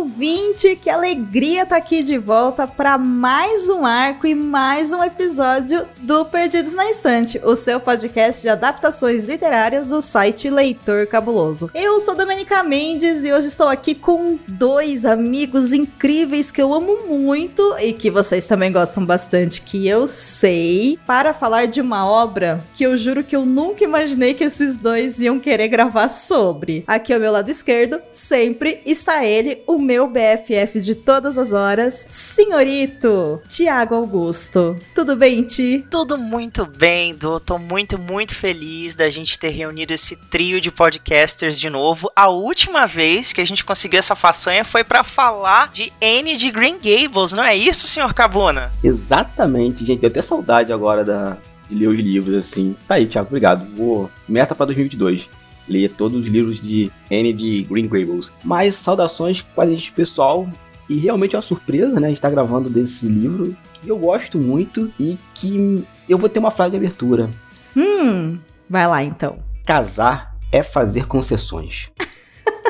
Ouvinte! Que alegria estar tá aqui de volta para mais um arco e mais um episódio do Perdidos na Estante, o seu podcast de adaptações literárias do site Leitor Cabuloso. Eu sou Domenica Mendes e hoje estou aqui com dois amigos incríveis que eu amo muito e que vocês também gostam bastante, que eu sei, para falar de uma obra que eu juro que eu nunca imaginei que esses dois iam querer gravar sobre. Aqui ao meu lado esquerdo, sempre está ele, o meu BFF de todas as horas, senhorito Tiago Augusto. Tudo bem, Ti? Tudo muito bem, Dô. Tô muito, muito feliz da gente ter reunido esse trio de podcasters de novo. A última vez que a gente conseguiu essa façanha foi para falar de Anne de Green Gables, não é isso, senhor Cabuna? Exatamente, gente. Eu até saudade agora da, de ler os livros, assim. Tá aí, Thiago, obrigado. Vou... Meta pra 2022 ler todos os livros de Anne de Green Gables. Mas saudações com a gente pessoal e realmente é uma surpresa, né? A gente tá gravando desse livro que eu gosto muito e que eu vou ter uma frase de abertura. Hum, vai lá então. Casar é fazer concessões.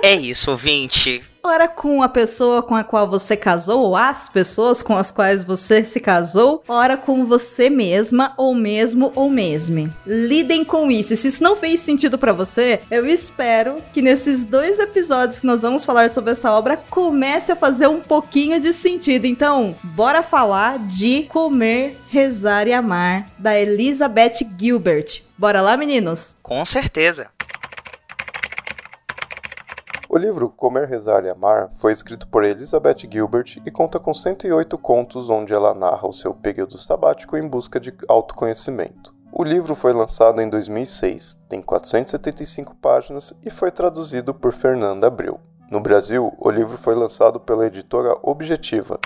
é isso, ouvinte ora com a pessoa com a qual você casou, ou as pessoas com as quais você se casou, ora com você mesma, ou mesmo, ou mesme. Lidem com isso. E se isso não fez sentido para você, eu espero que nesses dois episódios que nós vamos falar sobre essa obra comece a fazer um pouquinho de sentido. Então, bora falar de Comer, Rezar e Amar, da Elizabeth Gilbert. Bora lá, meninos? Com certeza. O livro Comer, Rezar e Amar foi escrito por Elizabeth Gilbert e conta com 108 contos onde ela narra o seu período sabático em busca de autoconhecimento. O livro foi lançado em 2006, tem 475 páginas e foi traduzido por Fernanda Abreu. No Brasil, o livro foi lançado pela editora Objetiva.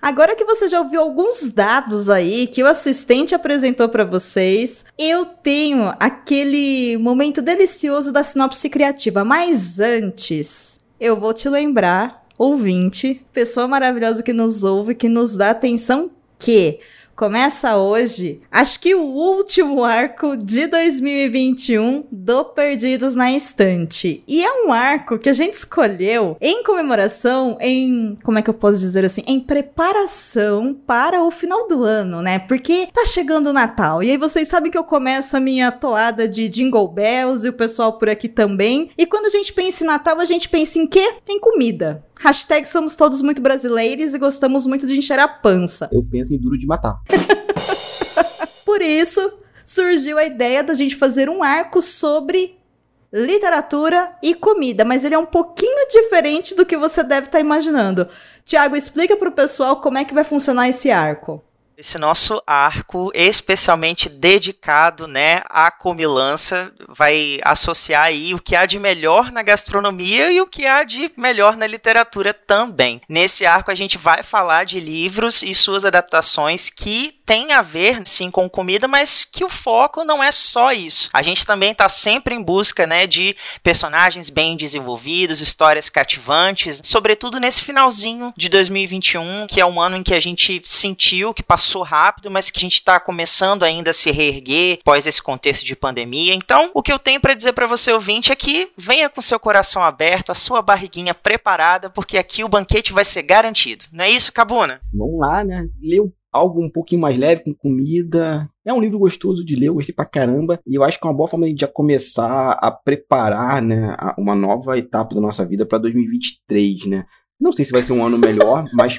Agora que você já ouviu alguns dados aí que o assistente apresentou para vocês, eu tenho aquele momento delicioso da sinopse criativa. Mas antes, eu vou te lembrar, ouvinte, pessoa maravilhosa que nos ouve, que nos dá atenção, que Começa hoje, acho que o último arco de 2021 do Perdidos na Estante. E é um arco que a gente escolheu em comemoração, em. Como é que eu posso dizer assim? Em preparação para o final do ano, né? Porque tá chegando o Natal. E aí vocês sabem que eu começo a minha toada de Jingle Bells e o pessoal por aqui também. E quando a gente pensa em Natal, a gente pensa em quê? Em comida. Hashtag somos todos muito brasileiros e gostamos muito de encher a pança. Eu penso em duro de matar. Por isso, surgiu a ideia da gente fazer um arco sobre literatura e comida, mas ele é um pouquinho diferente do que você deve estar tá imaginando. Tiago, explica para o pessoal como é que vai funcionar esse arco esse nosso arco especialmente dedicado, né, à comilança, vai associar aí o que há de melhor na gastronomia e o que há de melhor na literatura também. Nesse arco a gente vai falar de livros e suas adaptações que tem a ver, sim, com comida, mas que o foco não é só isso. A gente também está sempre em busca, né, de personagens bem desenvolvidos, histórias cativantes, sobretudo nesse finalzinho de 2021, que é um ano em que a gente sentiu que passou rápido, mas que a gente está começando ainda a se reerguer após esse contexto de pandemia. Então, o que eu tenho para dizer para você ouvinte é que venha com seu coração aberto, a sua barriguinha preparada, porque aqui o banquete vai ser garantido. Não é isso, Cabuna? Vamos lá, né? Lê algo um pouquinho mais leve, com comida. É um livro gostoso de ler, eu gostei pra caramba. E eu acho que é uma boa forma de já começar a preparar né, uma nova etapa da nossa vida para 2023, né? Não sei se vai ser um ano melhor, mas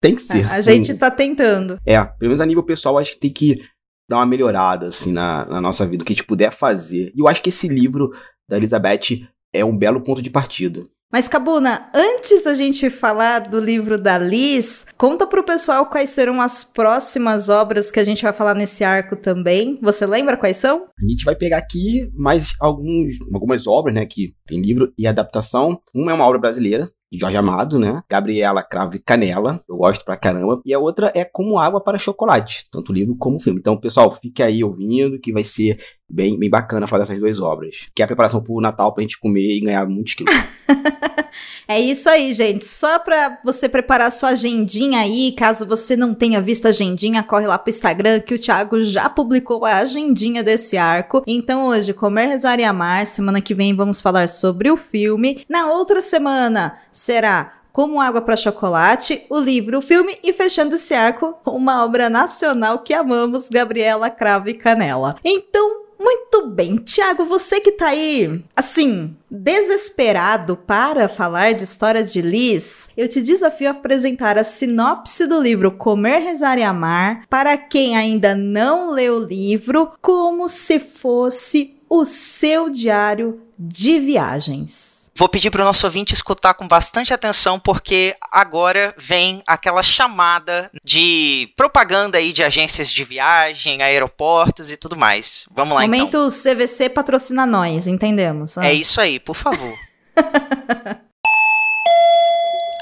tem que ser. A gente tá tentando. É, pelo menos a nível pessoal, acho que tem que dar uma melhorada, assim, na, na nossa vida, o que a gente puder fazer. E eu acho que esse livro da Elizabeth é um belo ponto de partida. Mas, Cabuna, antes da gente falar do livro da Liz, conta pro pessoal quais serão as próximas obras que a gente vai falar nesse arco também. Você lembra quais são? A gente vai pegar aqui mais alguns, algumas obras, né, que tem livro e adaptação. Uma é uma obra brasileira, de Jorge Amado, né? Gabriela Cravo e Canela, eu gosto pra caramba. E a outra é Como Água para Chocolate, tanto livro como filme. Então, pessoal, fique aí ouvindo que vai ser bem, bem bacana falar dessas duas obras. Que é a preparação pro Natal pra gente comer e ganhar muitos quilos. É isso aí, gente. Só para você preparar sua agendinha aí, caso você não tenha visto a agendinha, corre lá pro Instagram que o Thiago já publicou a agendinha desse arco. Então hoje, Comer, Rezar e Amar. Semana que vem vamos falar sobre o filme. Na outra semana será como Água para Chocolate, o livro, o filme e fechando esse arco, uma obra nacional que amamos, Gabriela Cravo e Canela. Então, muito bem, Tiago, você que tá aí, assim, desesperado para falar de história de Liz, eu te desafio a apresentar a sinopse do livro Comer, Rezar e Amar para quem ainda não leu o livro, como se fosse o seu diário de viagens. Vou pedir para o nosso ouvinte escutar com bastante atenção, porque agora vem aquela chamada de propaganda aí de agências de viagem, aeroportos e tudo mais. Vamos lá Momento então. Momento CVC patrocina nós, entendemos? Ah. É isso aí, por favor.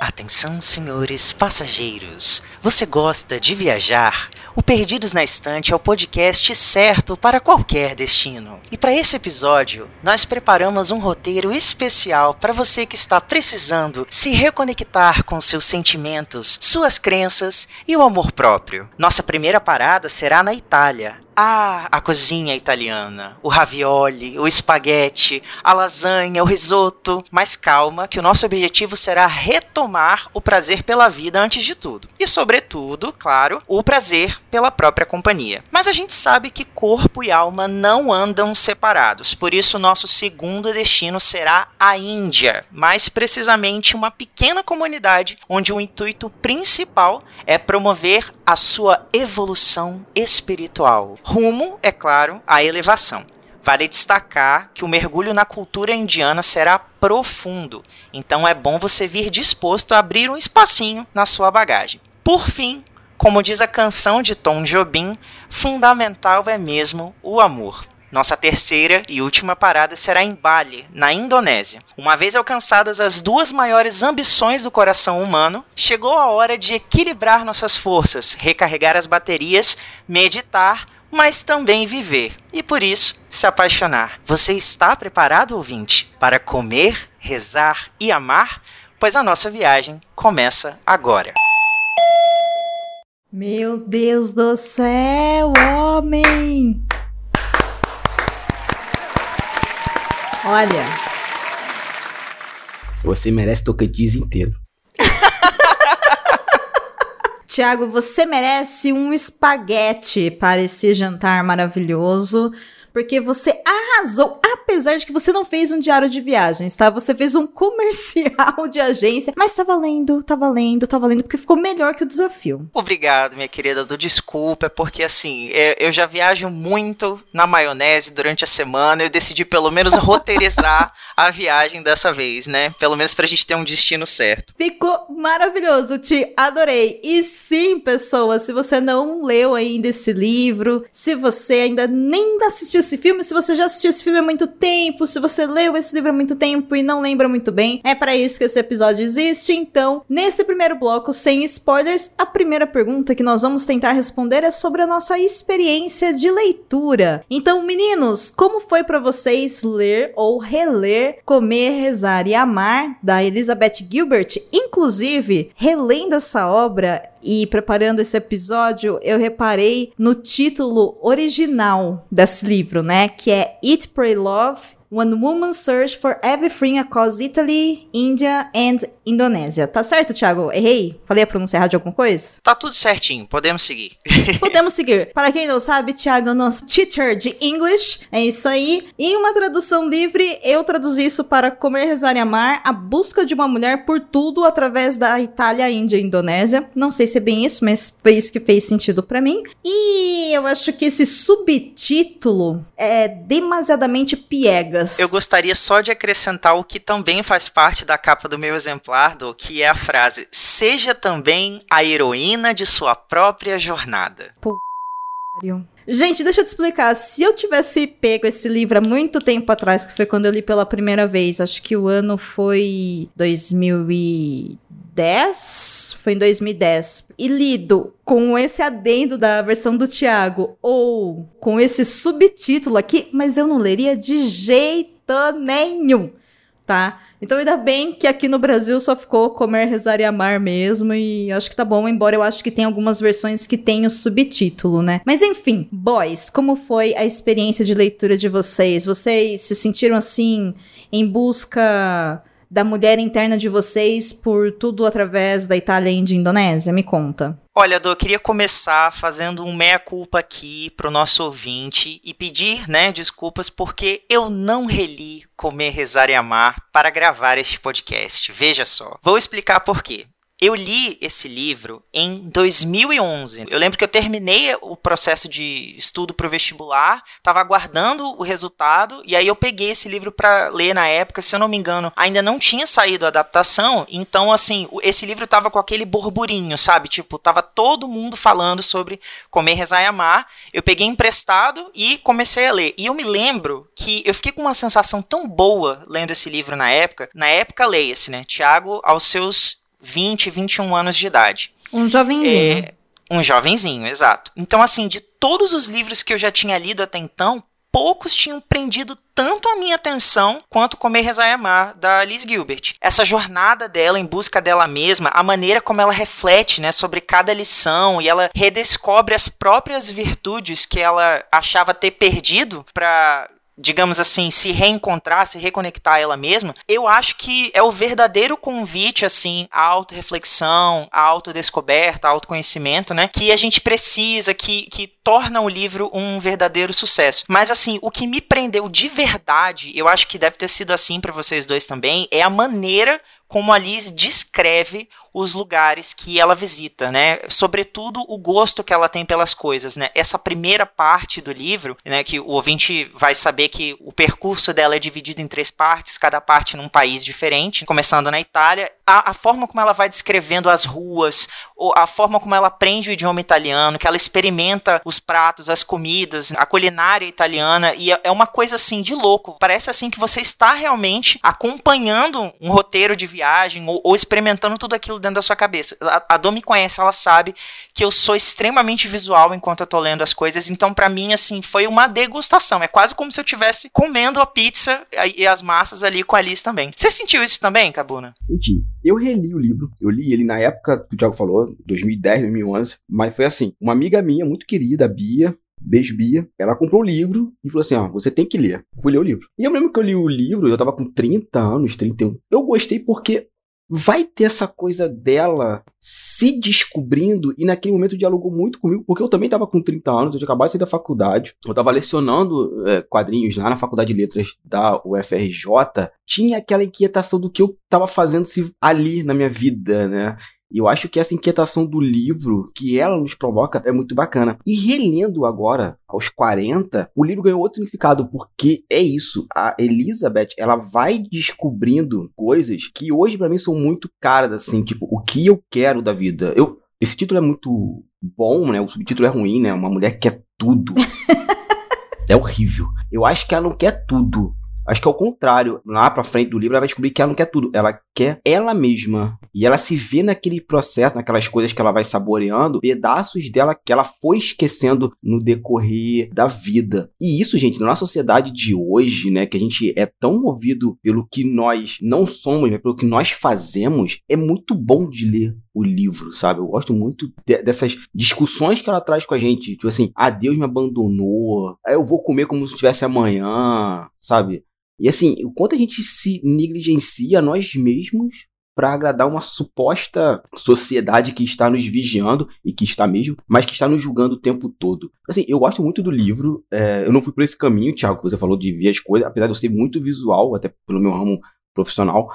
Atenção, senhores passageiros. Você gosta de viajar? O Perdidos na Estante é o podcast certo para qualquer destino. E para esse episódio, nós preparamos um roteiro especial para você que está precisando se reconectar com seus sentimentos, suas crenças e o amor próprio. Nossa primeira parada será na Itália, ah, a cozinha italiana, o ravioli, o espaguete, a lasanha, o risoto. Mas calma, que o nosso objetivo será retomar o prazer pela vida antes de tudo. E, sobretudo, claro, o prazer pela própria companhia. Mas a gente sabe que corpo e alma não andam separados. Por isso, nosso segundo destino será a Índia. Mais precisamente, uma pequena comunidade onde o intuito principal é promover a sua evolução espiritual rumo, é claro, à elevação. Vale destacar que o mergulho na cultura indiana será profundo, então é bom você vir disposto a abrir um espacinho na sua bagagem. Por fim, como diz a canção de Tom Jobim, fundamental é mesmo o amor. Nossa terceira e última parada será em Bali, na Indonésia. Uma vez alcançadas as duas maiores ambições do coração humano, chegou a hora de equilibrar nossas forças, recarregar as baterias, meditar mas também viver e por isso se apaixonar. Você está preparado, ouvinte, para comer, rezar e amar? Pois a nossa viagem começa agora. Meu Deus do céu, homem! Olha. Você merece Tocantins inteiro. Tiago, você merece um espaguete para esse jantar maravilhoso porque você arrasou, apesar de que você não fez um diário de viagens, tá? Você fez um comercial de agência, mas tá valendo, tá valendo, tá valendo, porque ficou melhor que o desafio. Obrigado, minha querida, do desculpa, porque assim, é, eu já viajo muito na maionese durante a semana, eu decidi pelo menos roteirizar a viagem dessa vez, né? Pelo menos pra gente ter um destino certo. Ficou maravilhoso, te adorei. E sim, pessoas, se você não leu ainda esse livro, se você ainda nem assistiu esse filme, se você já assistiu esse filme há muito tempo, se você leu esse livro há muito tempo e não lembra muito bem, é para isso que esse episódio existe. Então, nesse primeiro bloco, sem spoilers, a primeira pergunta que nós vamos tentar responder é sobre a nossa experiência de leitura. Então, meninos, como foi para vocês ler ou reler Comer, Rezar e Amar da Elizabeth Gilbert? Inclusive, relendo essa obra, e preparando esse episódio, eu reparei no título original desse livro, né? Que é Eat, Pray, Love One Woman Search for Everything Across Italy, India and Indonésia. Tá certo, Thiago? Errei? Falei a pronúncia errada de alguma coisa? Tá tudo certinho, podemos seguir. podemos seguir. Para quem não sabe, Thiago é o nosso teacher de English. É isso aí. Em uma tradução livre, eu traduzi isso para Comer, Rezar e Amar, a busca de uma mulher por tudo através da Itália, Índia e Indonésia. Não sei se é bem isso, mas foi isso que fez sentido para mim. E eu acho que esse subtítulo é demasiadamente eu gostaria só de acrescentar o que também faz parte da capa do meu exemplar, do que é a frase: Seja também a heroína de sua própria jornada. Pô, Gente, deixa eu te explicar. Se eu tivesse pego esse livro há muito tempo atrás, que foi quando eu li pela primeira vez, acho que o ano foi 2000 e 2010, foi em 2010, e lido com esse adendo da versão do Tiago ou com esse subtítulo aqui, mas eu não leria de jeito nenhum, tá? Então ainda bem que aqui no Brasil só ficou Comer, Rezar e Amar mesmo, e acho que tá bom, embora eu acho que tem algumas versões que tem o subtítulo, né? Mas enfim, boys, como foi a experiência de leitura de vocês? Vocês se sentiram assim em busca da mulher interna de vocês por tudo através da Itália e de Indonésia? Me conta. Olha, Dô, eu queria começar fazendo um meia-culpa aqui pro nosso ouvinte e pedir, né, desculpas porque eu não reli Comer, Rezar e Amar para gravar este podcast. Veja só. Vou explicar por quê. Eu li esse livro em 2011. Eu lembro que eu terminei o processo de estudo para o vestibular, estava aguardando o resultado, e aí eu peguei esse livro para ler na época. Se eu não me engano, ainda não tinha saído a adaptação, então, assim, esse livro tava com aquele burburinho, sabe? Tipo, tava todo mundo falando sobre comer, rezar e amar. Eu peguei emprestado e comecei a ler. E eu me lembro que eu fiquei com uma sensação tão boa lendo esse livro na época. Na época, leia-se, né? Tiago, aos seus 20, 21 anos de idade. Um jovenzinho. É, um jovenzinho, exato. Então, assim, de todos os livros que eu já tinha lido até então, poucos tinham prendido tanto a minha atenção quanto Comer, Rezar e Amar, da Liz Gilbert. Essa jornada dela em busca dela mesma, a maneira como ela reflete né, sobre cada lição e ela redescobre as próprias virtudes que ela achava ter perdido para digamos assim, se reencontrar, se reconectar a ela mesma, eu acho que é o verdadeiro convite, assim, à autorreflexão, à autodescoberta, ao autoconhecimento, né? Que a gente precisa, que, que torna o livro um verdadeiro sucesso. Mas, assim, o que me prendeu de verdade, eu acho que deve ter sido assim para vocês dois também, é a maneira como a Liz descreve os lugares que ela visita, né? Sobretudo o gosto que ela tem pelas coisas, né? Essa primeira parte do livro, né, que o ouvinte vai saber que o percurso dela é dividido em três partes, cada parte num país diferente, começando na Itália, a, a forma como ela vai descrevendo as ruas, a forma como ela aprende o idioma italiano, que ela experimenta os pratos, as comidas, a culinária italiana, e é, é uma coisa assim de louco. Parece assim que você está realmente acompanhando um roteiro de viagem ou, ou experimentando tudo aquilo dentro da sua cabeça. A, a Dom me conhece, ela sabe que eu sou extremamente visual enquanto eu tô lendo as coisas, então para mim, assim, foi uma degustação. É quase como se eu estivesse comendo a pizza e as massas ali com a Alice também. Você sentiu isso também, Cabuna? Senti. Eu reli o livro, eu li ele na época que o Thiago falou, 2010, 2011, mas foi assim, uma amiga minha muito querida, Bia, Beijo Bia. Ela comprou o livro e falou assim: ó, você tem que ler. Fui ler o livro. E eu lembro que eu li o livro, eu tava com 30 anos, 31. Eu gostei porque vai ter essa coisa dela se descobrindo e naquele momento dialogou muito comigo, porque eu também estava com 30 anos, eu tinha acabado de sair da faculdade, eu estava lecionando é, quadrinhos lá na Faculdade de Letras da UFRJ, tinha aquela inquietação do que eu estava fazendo ali na minha vida, né? E eu acho que essa inquietação do livro que ela nos provoca é muito bacana. E relendo agora, aos 40, o livro ganhou outro significado, porque é isso. A Elizabeth, ela vai descobrindo coisas que hoje para mim são muito caras, assim, tipo, o que eu quero da vida. Eu, esse título é muito bom, né? O subtítulo é ruim, né? Uma mulher que quer tudo. é horrível. Eu acho que ela não quer tudo. Acho que é o contrário. Lá pra frente do livro, ela vai descobrir que ela não quer tudo. Ela quer ela mesma. E ela se vê naquele processo, naquelas coisas que ela vai saboreando, pedaços dela que ela foi esquecendo no decorrer da vida. E isso, gente, na nossa sociedade de hoje, né, que a gente é tão movido pelo que nós não somos, né, pelo que nós fazemos, é muito bom de ler o livro, sabe? Eu gosto muito de, dessas discussões que ela traz com a gente. Tipo assim, ah, Deus me abandonou, eu vou comer como se tivesse amanhã, sabe? E assim, o quanto a gente se negligencia nós mesmos para agradar uma suposta sociedade que está nos vigiando e que está mesmo, mas que está nos julgando o tempo todo. Assim, eu gosto muito do livro. É, eu não fui por esse caminho, Thiago, que você falou de ver as coisas, apesar de eu ser muito visual, até pelo meu ramo profissional.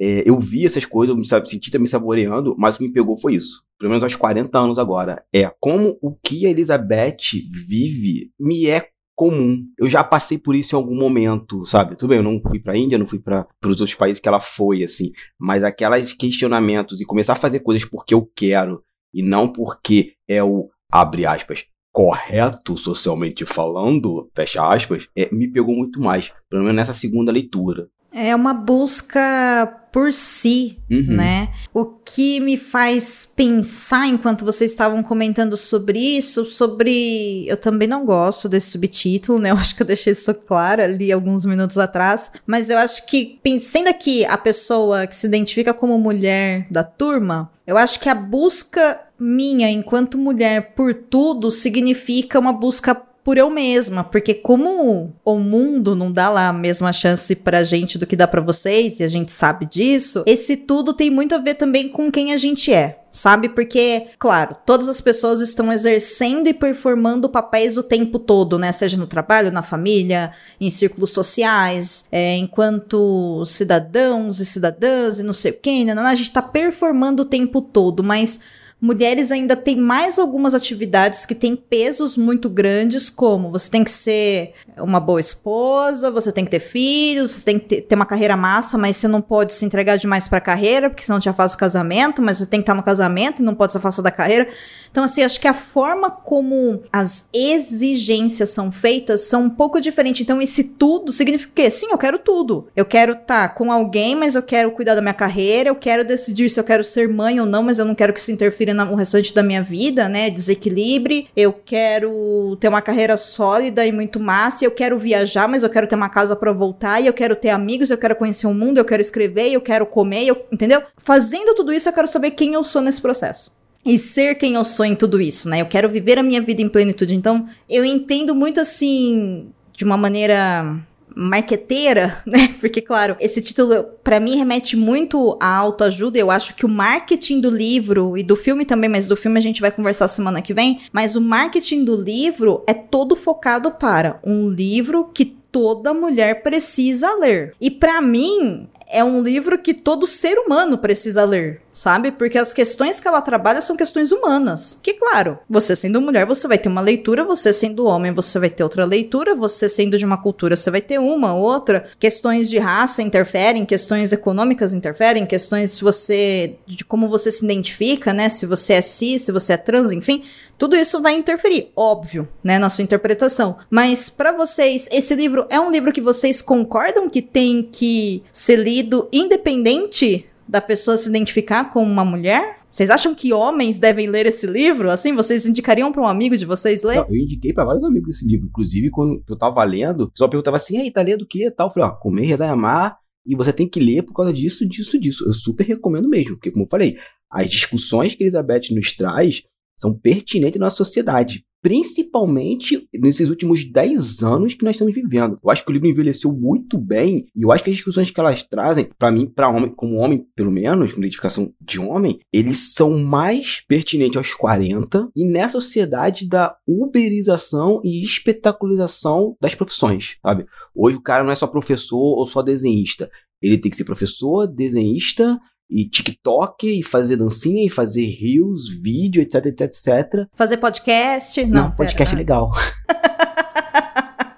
É, eu vi essas coisas, eu me senti também saboreando, mas o que me pegou foi isso. Pelo menos aos 40 anos agora. É como o que a Elizabeth vive me é comum. Eu já passei por isso em algum momento, sabe? Tudo bem, eu não fui pra Índia, não fui para os outros países que ela foi, assim. Mas aquelas questionamentos e começar a fazer coisas porque eu quero e não porque é o, abre aspas, correto socialmente falando, fecha aspas, é, me pegou muito mais, pelo menos nessa segunda leitura. É uma busca por si, Uhum. né? O que me faz pensar enquanto vocês estavam comentando sobre isso, sobre eu também não gosto desse subtítulo, né? Eu acho que eu deixei isso claro ali alguns minutos atrás, mas eu acho que pensando aqui a pessoa que se identifica como mulher da turma, eu acho que a busca minha enquanto mulher por tudo significa uma busca por eu mesma, porque como o mundo não dá lá a mesma chance pra gente do que dá pra vocês, e a gente sabe disso, esse tudo tem muito a ver também com quem a gente é. Sabe? Porque, claro, todas as pessoas estão exercendo e performando papéis o tempo todo, né? Seja no trabalho, na família, em círculos sociais, é, enquanto cidadãos e cidadãs e não sei o quê, né? a gente tá performando o tempo todo, mas mulheres ainda têm mais algumas atividades que têm pesos muito grandes, como você tem que ser uma boa esposa, você tem que ter filhos, você tem que ter, uma carreira massa, mas você não pode se entregar demais pra carreira, porque senão te afasta o casamento, mas você tem que estar no casamento e não pode se afastar da carreira. Então, assim, acho que a forma como as exigências são feitas são um pouco diferentes. Então, esse tudo significa o quê? Sim, eu quero tudo. Eu quero estar com alguém, mas eu quero cuidar da minha carreira, eu quero decidir se eu quero ser mãe ou não, mas eu não quero que isso interfira no restante da minha vida, né? Desequilibre. Eu quero ter uma carreira sólida e muito massa, eu quero viajar, mas eu quero ter uma casa para voltar, e eu quero ter amigos, eu quero conhecer o mundo, eu quero escrever, eu quero comer, eu, entendeu? Fazendo tudo isso, eu quero saber quem eu sou nesse processo e ser quem eu sou em tudo isso, né? Eu quero viver a minha vida em plenitude. Então, eu entendo muito assim, de uma maneira marqueteira, né? Porque, claro, esse título para mim remete muito à autoajuda. Eu acho que o marketing do livro e do filme também, mas do filme a gente vai conversar semana que vem. Mas o marketing do livro é todo focado para um livro que toda mulher precisa ler. E para mim, é um livro que todo ser humano precisa ler, sabe? Porque as questões que ela trabalha são questões humanas. Que, claro, você sendo mulher, você vai ter uma leitura, você sendo homem, você vai ter outra leitura, você sendo de uma cultura, você vai ter uma, outra. Questões de raça interferem, questões econômicas interferem, questões se você. de como você se identifica, né? Se você é cis, se você é trans, enfim. Tudo isso vai interferir, óbvio, né, na sua interpretação. Mas para vocês, esse livro é um livro que vocês concordam que tem que ser lido independente da pessoa se identificar como uma mulher? Vocês acham que homens devem ler esse livro? Assim, vocês indicariam para um amigo de vocês ler? Eu indiquei pra vários amigos esse livro. Inclusive, quando eu tava lendo, o pessoal perguntava assim: Ei, tá lendo o quê? E tal. Eu falei: Ó, comer, rezar e amar. E você tem que ler por causa disso, disso, disso. Eu super recomendo mesmo. Porque, como eu falei, as discussões que Elizabeth nos traz são pertinentes na sociedade. Principalmente nesses últimos 10 anos que nós estamos vivendo. Eu acho que o livro envelheceu muito bem e eu acho que as discussões que elas trazem, para mim, para homem, como homem, pelo menos, com identificação de homem, eles são mais pertinentes aos 40 e nessa sociedade da uberização e espetacularização das profissões, sabe? Hoje o cara não é só professor ou só desenhista. Ele tem que ser professor, desenhista, e TikTok, e fazer dancinha, e fazer reels, vídeo, etc, etc, etc. Fazer podcast? Não, Não podcast é legal.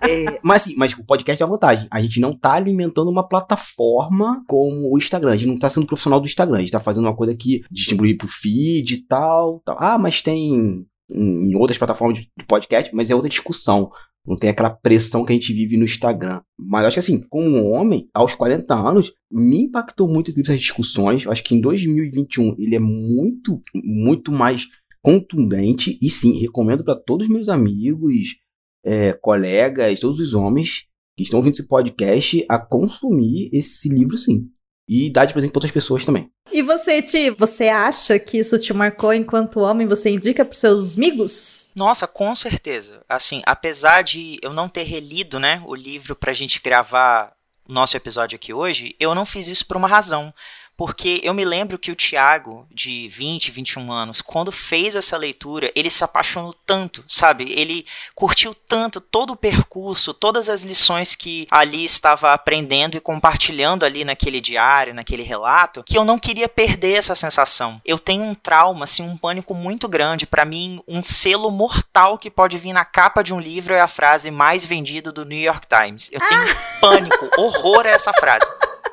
É, mas assim, mas o podcast é uma vantagem. A gente não tá alimentando uma plataforma como o Instagram. A gente não tá sendo profissional do Instagram. A gente tá fazendo uma coisa que distribuir pro feed e tal, tal. Ah, mas tem em outras plataformas de podcast, mas é outra discussão. Não tem aquela pressão que a gente vive no Instagram. Mas acho que assim, como homem, aos 40 anos, me impactou muito essas discussões. Acho que em 2021 ele é muito, muito mais contundente. E sim, recomendo para todos os meus amigos, é, colegas, todos os homens que estão ouvindo esse podcast a consumir esse livro sim. E dar de presente para outras pessoas também. E você, Ti, você acha que isso te marcou enquanto homem? Você indica pros seus amigos? Nossa, com certeza. Assim, apesar de eu não ter relido, né, o livro pra gente gravar nosso episódio aqui hoje, eu não fiz isso por uma razão. Porque eu me lembro que o Tiago, de 20, 21 anos, quando fez essa leitura, ele se apaixonou tanto, sabe? Ele curtiu tanto todo o percurso, todas as lições que ali estava aprendendo e compartilhando ali naquele diário, naquele relato, que eu não queria perder essa sensação. Eu tenho um trauma, assim, um pânico muito grande. Para mim, um selo mortal que pode vir na capa de um livro é a frase mais vendida do New York Times. Eu tenho pânico, horror a essa frase.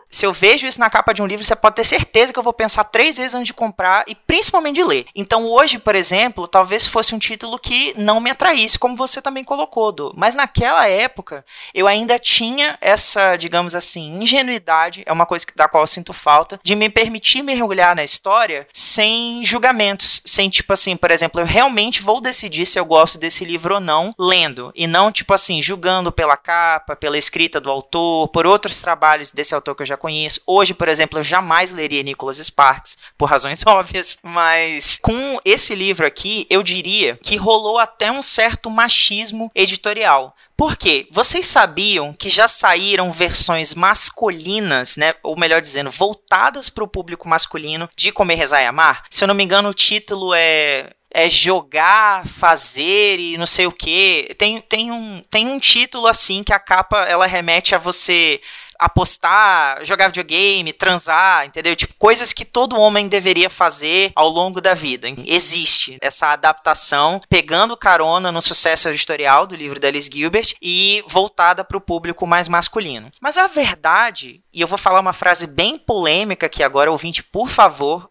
Se eu vejo isso na capa de um livro, você pode ter certeza que eu vou pensar três vezes antes de comprar e principalmente de ler. Então hoje, por exemplo, talvez fosse um título que não me atraísse, como você também colocou, Do. Mas naquela época, eu ainda tinha essa, digamos assim, ingenuidade, é uma coisa da qual eu sinto falta, de me permitir mergulhar na história sem julgamentos, sem tipo assim, por exemplo, eu realmente vou decidir se eu gosto desse livro ou não lendo, e não tipo assim, julgando pela capa, pela escrita do autor, por outros trabalhos desse autor que eu já conheço. Hoje, por exemplo, eu jamais leria Nicholas Sparks, por razões óbvias, mas com esse livro aqui, eu diria que rolou até um certo machismo editorial. Por quê? Vocês sabiam que já saíram versões masculinas, né? Ou melhor dizendo, voltadas para o público masculino de Comer, Rezar e Amar? Se eu não me engano, o título é é jogar, fazer e não sei o que. Tem, tem, um, tem um título assim que a capa ela remete a você apostar, jogar videogame, transar, entendeu? Tipo, coisas que todo homem deveria fazer ao longo da vida. Existe essa adaptação, pegando carona no sucesso editorial do livro da Alice Gilbert e voltada para o público mais masculino. Mas a verdade, e eu vou falar uma frase bem polêmica aqui agora, ouvinte, por favor,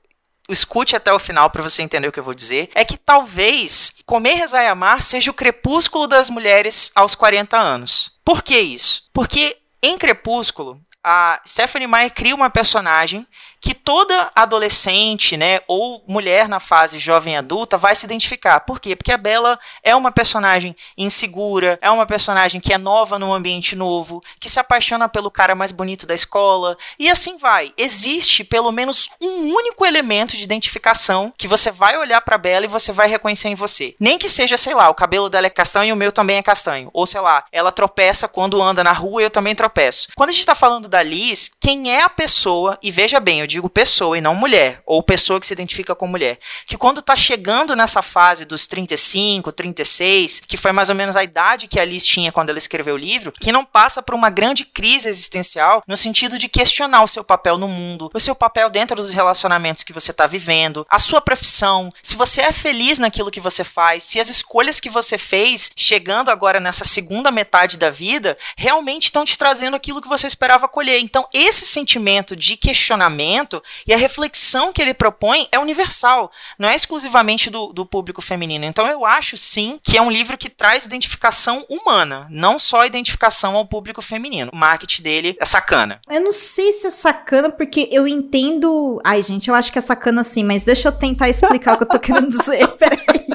escute até o final para você entender o que eu vou dizer, é que talvez Comer, Rezar e Amar seja o crepúsculo das mulheres aos 40 anos. Por que isso? Porque em Crepúsculo, a Stephanie Meyer cria uma personagem que toda adolescente, né, ou mulher na fase jovem adulta vai se identificar. Por quê? Porque a Bella é uma personagem insegura, é uma personagem que é nova num ambiente novo, que se apaixona pelo cara mais bonito da escola, e assim vai. Existe pelo menos um único elemento de identificação que você vai olhar para Bella e você vai reconhecer em você. Nem que seja, sei lá, o cabelo dela é castanho e o meu também é castanho, ou sei lá, ela tropeça quando anda na rua e eu também tropeço. Quando a gente tá falando da Liz, quem é a pessoa, e veja bem, eu digo pessoa e não mulher, ou pessoa que se identifica com mulher, que quando tá chegando nessa fase dos 35, 36, que foi mais ou menos a idade que a Liz tinha quando ela escreveu o livro, que não passa por uma grande crise existencial no sentido de questionar o seu papel no mundo, o seu papel dentro dos relacionamentos que você tá vivendo, a sua profissão, se você é feliz naquilo que você faz, se as escolhas que você fez, chegando agora nessa segunda metade da vida, realmente estão te trazendo aquilo que você esperava colher. Então, esse sentimento de questionamento e a reflexão que ele propõe é universal, não é exclusivamente do, do público feminino. Então eu acho sim que é um livro que traz identificação humana, não só identificação ao público feminino. O marketing dele é sacana. Eu não sei se é sacana, porque eu entendo. Ai, gente, eu acho que é sacana sim, mas deixa eu tentar explicar o que eu tô querendo dizer. Peraí.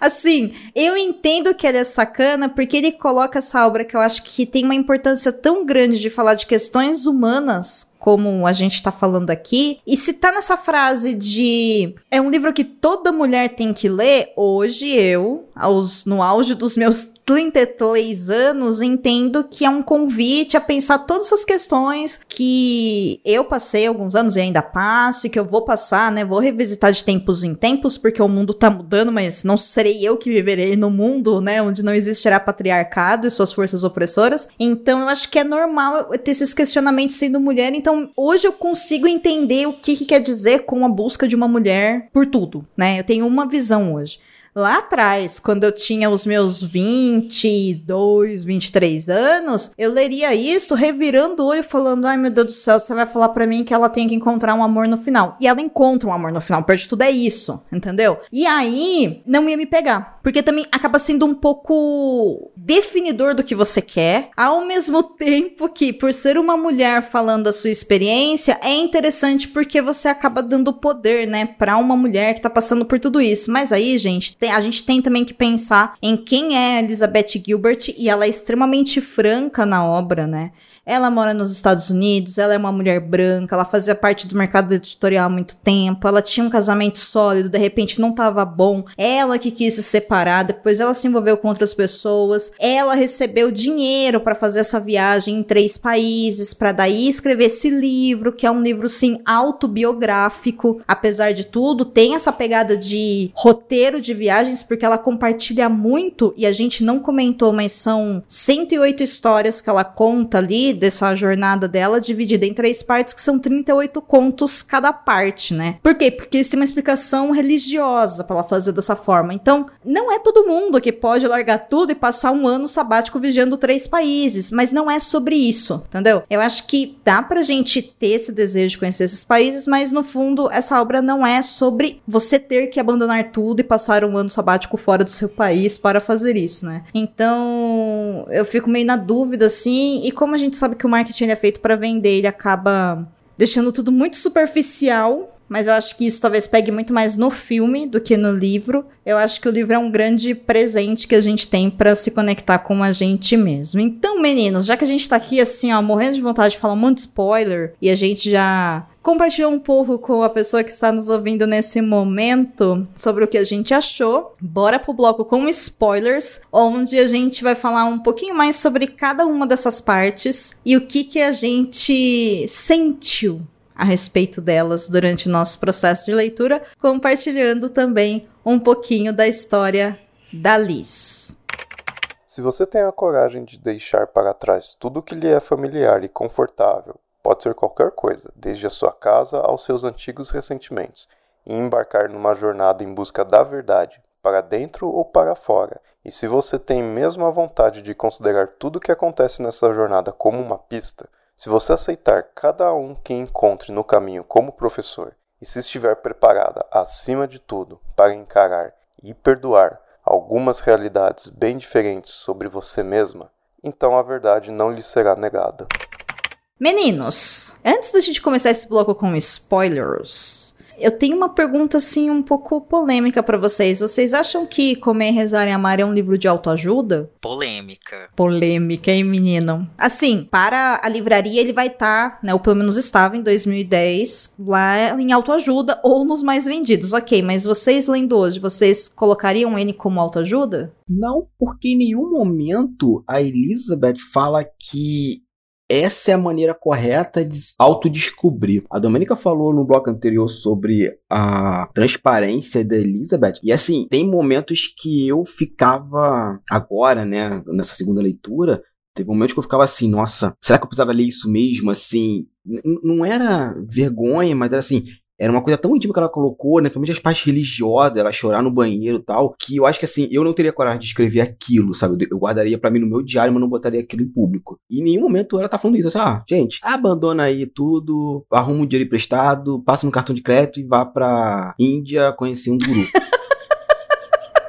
Assim, eu entendo que ele é sacana porque ele coloca essa obra que eu acho que tem uma importância tão grande de falar de questões humanas como a gente tá falando aqui. E se tá nessa frase de é um livro que toda mulher tem que ler, hoje eu, aos, no auge dos meus 33 anos, entendo que é um convite a pensar todas essas questões que eu passei alguns anos e ainda passo, e que eu vou passar, né? Vou revisitar de tempos em tempos, porque o mundo tá mudando, mas não serei eu que viverei no mundo, né? Onde não existirá patriarcado e suas forças opressoras. Então eu acho que é normal ter esses questionamentos sendo mulher, então então, hoje eu consigo entender o que, que quer dizer com a busca de uma mulher por tudo, né? Eu tenho uma visão hoje. Lá atrás, quando eu tinha os meus 22, 23 anos, eu leria isso revirando o olho falando: "Ai, meu Deus do céu, você vai falar para mim que ela tem que encontrar um amor no final". E ela encontra um amor no final, perto de tudo é isso, entendeu? E aí não ia me pegar, porque também acaba sendo um pouco definidor do que você quer, ao mesmo tempo que por ser uma mulher falando a sua experiência, é interessante porque você acaba dando poder, né, para uma mulher que tá passando por tudo isso. Mas aí, gente, tem, a gente tem também que pensar em quem é Elizabeth Gilbert e ela é extremamente franca na obra, né? Ela mora nos Estados Unidos, ela é uma mulher branca, ela fazia parte do mercado editorial há muito tempo, ela tinha um casamento sólido, de repente não tava bom. Ela que quis se separar, depois ela se envolveu com outras pessoas. Ela recebeu dinheiro para fazer essa viagem em três países, para daí escrever esse livro, que é um livro sim autobiográfico, apesar de tudo, tem essa pegada de roteiro de viagens, porque ela compartilha muito, e a gente não comentou, mas são 108 histórias que ela conta ali dessa jornada dela, dividida em três partes, que são 38 contos cada parte, né? Por quê? Porque isso tem uma explicação religiosa para ela fazer dessa forma. Então, não é todo mundo que pode largar tudo e passar um ano sabático vigiando três países, mas não é sobre isso, entendeu? Eu acho que dá pra gente ter esse desejo de conhecer esses países, mas no fundo, essa obra não é sobre você ter que abandonar tudo e passar um ano sabático fora do seu país para fazer isso, né? Então, eu fico meio na dúvida assim, e como a gente sabe que o marketing é feito para vender, ele acaba deixando tudo muito superficial mas eu acho que isso talvez pegue muito mais no filme do que no livro. Eu acho que o livro é um grande presente que a gente tem para se conectar com a gente mesmo. Então, meninos, já que a gente tá aqui assim, ó, morrendo de vontade de falar um monte de spoiler e a gente já compartilhou um pouco com a pessoa que está nos ouvindo nesse momento sobre o que a gente achou. Bora pro bloco com spoilers, onde a gente vai falar um pouquinho mais sobre cada uma dessas partes e o que que a gente sentiu a respeito delas durante o nosso processo de leitura, compartilhando também um pouquinho da história da Liz. Se você tem a coragem de deixar para trás tudo que lhe é familiar e confortável, pode ser qualquer coisa, desde a sua casa aos seus antigos ressentimentos, e embarcar numa jornada em busca da verdade, para dentro ou para fora, e se você tem mesmo a vontade de considerar tudo o que acontece nessa jornada como uma pista, se você aceitar cada um que encontre no caminho como professor, e se estiver preparada, acima de tudo, para encarar e perdoar algumas realidades bem diferentes sobre você mesma, então a verdade não lhe será negada. Meninos, antes da gente começar esse bloco com spoilers, eu tenho uma pergunta assim um pouco polêmica para vocês. Vocês acham que Comer, Rezar e Amar é um livro de autoajuda? Polêmica. Polêmica, hein, menino? Assim, para a livraria ele vai estar, tá, né, ou pelo menos estava em 2010, lá em autoajuda ou nos mais vendidos. OK, mas vocês lendo hoje, vocês colocariam ele como autoajuda? Não, porque em nenhum momento a Elizabeth fala que essa é a maneira correta de autodescobrir. A Domenica falou no bloco anterior sobre a transparência da Elizabeth. E assim, tem momentos que eu ficava agora, né, nessa segunda leitura, Teve momentos que eu ficava assim, nossa, será que eu precisava ler isso mesmo? Assim, não era vergonha, mas era assim, era uma coisa tão íntima que ela colocou, né? Principalmente as partes religiosas, ela chorar no banheiro e tal, que eu acho que assim, eu não teria coragem de escrever aquilo, sabe? Eu guardaria para mim no meu diário, mas não botaria aquilo em público. E em nenhum momento ela tá falando isso, assim, ah, gente, abandona aí tudo, arruma um dinheiro emprestado, passa no cartão de crédito e vá pra Índia conhecer um guru.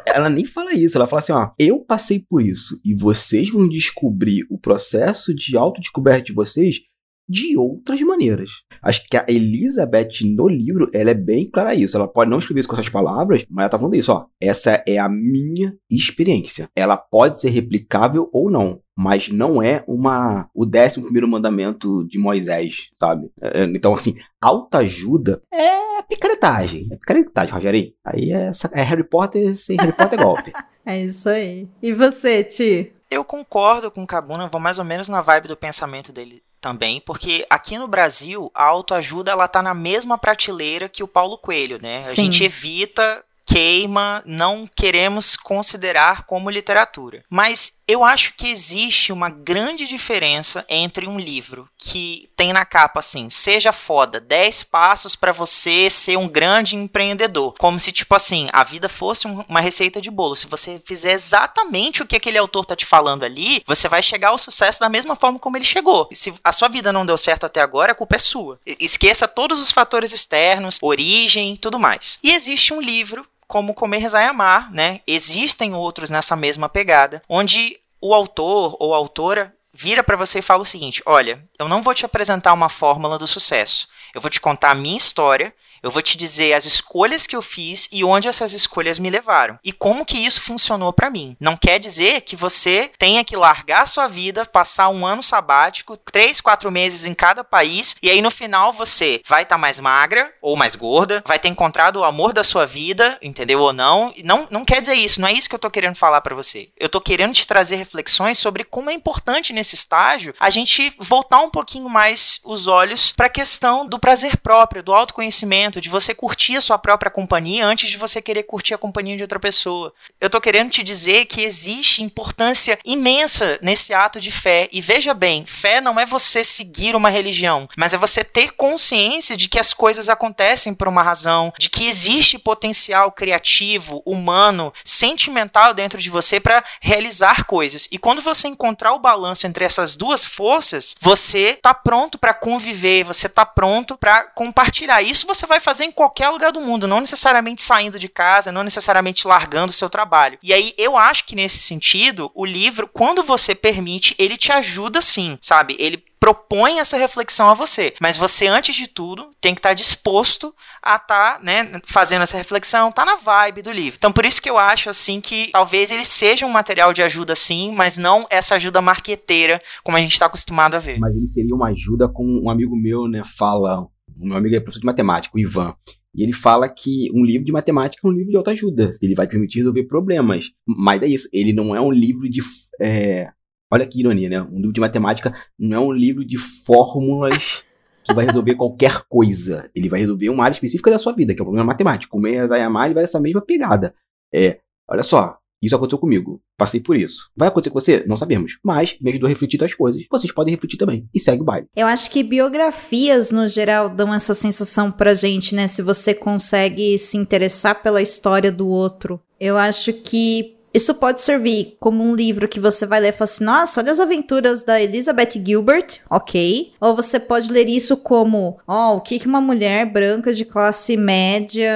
ela nem fala isso, ela fala assim, ó, eu passei por isso e vocês vão descobrir o processo de autodescoberta de vocês de outras maneiras. Acho que a Elizabeth no livro, ela é bem clara isso. Ela pode não escrever isso com essas palavras, mas ela tá falando isso, ó. Essa é a minha experiência. Ela pode ser replicável ou não, mas não é uma o décimo primeiro mandamento de Moisés, sabe? É, então, assim, autoajuda é picaretagem. É picaretagem, Rogerinho. Aí é, é Harry Potter sem Harry Potter golpe. é isso aí. E você, Ti? Eu concordo com o Kabuna, vou mais ou menos na vibe do pensamento dele também, porque aqui no Brasil a autoajuda ela tá na mesma prateleira que o Paulo Coelho, né? Sim. A gente evita queima, não queremos considerar como literatura. Mas eu acho que existe uma grande diferença entre um livro que tem na capa assim, seja foda, 10 passos para você ser um grande empreendedor, como se tipo assim, a vida fosse uma receita de bolo. Se você fizer exatamente o que aquele autor tá te falando ali, você vai chegar ao sucesso da mesma forma como ele chegou. E se a sua vida não deu certo até agora, a culpa é sua. Esqueça todos os fatores externos, origem, tudo mais. E existe um livro como Comer, Rezar e Amar, né? Existem outros nessa mesma pegada, onde o autor ou autora vira para você e fala o seguinte: olha, eu não vou te apresentar uma fórmula do sucesso. Eu vou te contar a minha história eu vou te dizer as escolhas que eu fiz e onde essas escolhas me levaram. E como que isso funcionou para mim. Não quer dizer que você tenha que largar sua vida, passar um ano sabático, três, quatro meses em cada país, e aí no final você vai estar tá mais magra ou mais gorda, vai ter encontrado o amor da sua vida, entendeu ou não? Não, não quer dizer isso, não é isso que eu tô querendo falar para você. Eu tô querendo te trazer reflexões sobre como é importante nesse estágio a gente voltar um pouquinho mais os olhos para a questão do prazer próprio, do autoconhecimento momento de você curtir a sua própria companhia antes de você querer curtir a companhia de outra pessoa. Eu tô querendo te dizer que existe importância imensa nesse ato de fé. E veja bem, fé não é você seguir uma religião, mas é você ter consciência de que as coisas acontecem por uma razão, de que existe potencial criativo, humano, sentimental dentro de você para realizar coisas. E quando você encontrar o balanço entre essas duas forças, você tá pronto para conviver, você tá pronto para compartilhar. Isso você vai fazer em qualquer lugar do mundo, não necessariamente saindo de casa, não necessariamente largando o seu trabalho. E aí eu acho que nesse sentido, o livro, quando você permite, ele te ajuda sim, sabe? Ele propõe essa reflexão a você. Mas você, antes de tudo, tem que estar disposto a estar, tá, né, fazendo essa reflexão, tá na vibe do livro. Então, por isso que eu acho, assim, que talvez ele seja um material de ajuda, sim, mas não essa ajuda marqueteira, como a gente está acostumado a ver. Mas ele seria uma ajuda, como um amigo meu, né, fala, meu amigo é professor de matemática, o Ivan, e ele fala que um livro de matemática é um livro de autoajuda. Ele vai permitir resolver problemas. Mas é isso, ele não é um livro de. É... Olha que ironia, né? Um livro de matemática não é um livro de fórmulas que vai resolver qualquer coisa. Ele vai resolver uma área específica da sua vida, que é o problema matemático. O Meia Zayamar vai essa mesma pegada. É, olha só, isso aconteceu comigo. Passei por isso. Vai acontecer com você? Não sabemos. Mas me ajudou a refletir das coisas. Vocês podem refletir também. E segue o baile. Eu acho que biografias, no geral, dão essa sensação pra gente, né? Se você consegue se interessar pela história do outro. Eu acho que isso pode servir como um livro que você vai ler e fala assim: nossa, olha as aventuras da Elizabeth Gilbert, ok. Ou você pode ler isso como: ó, oh, o que uma mulher branca de classe média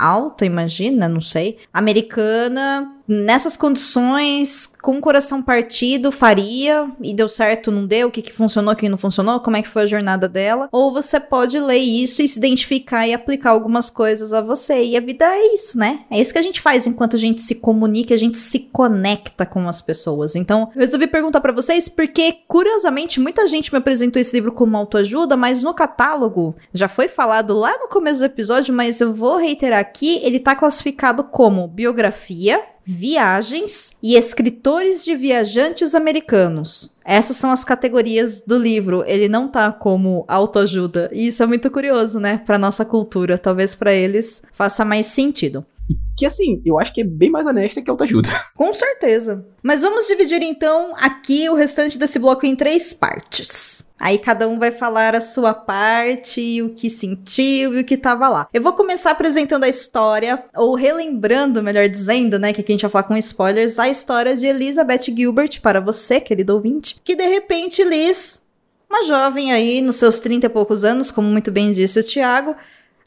alta, imagina, não sei, americana nessas condições, com o coração partido, faria e deu certo, não deu, o que, que funcionou, o que não funcionou, como é que foi a jornada dela. Ou você pode ler isso e se identificar e aplicar algumas coisas a você. E a vida é isso, né? É isso que a gente faz enquanto a gente se comunica, a gente se conecta com as pessoas. Então, eu resolvi perguntar para vocês porque, curiosamente, muita gente me apresentou esse livro como autoajuda, mas no catálogo já foi falado lá no começo do episódio, mas eu vou reiterar aqui, ele tá classificado como biografia, viagens e escritores de viajantes americanos. Essas são as categorias do livro. Ele não tá como autoajuda. E isso é muito curioso, né, para nossa cultura. Talvez para eles faça mais sentido. Que assim, eu acho que é bem mais honesta que autoajuda. Com certeza. Mas vamos dividir então aqui o restante desse bloco em três partes. Aí cada um vai falar a sua parte, o que sentiu e o que tava lá. Eu vou começar apresentando a história, ou relembrando, melhor dizendo, né, que aqui a gente vai falar com spoilers, a história de Elizabeth Gilbert para você, querido ouvinte, que de repente Liz, uma jovem aí nos seus 30 e poucos anos, como muito bem disse o Tiago,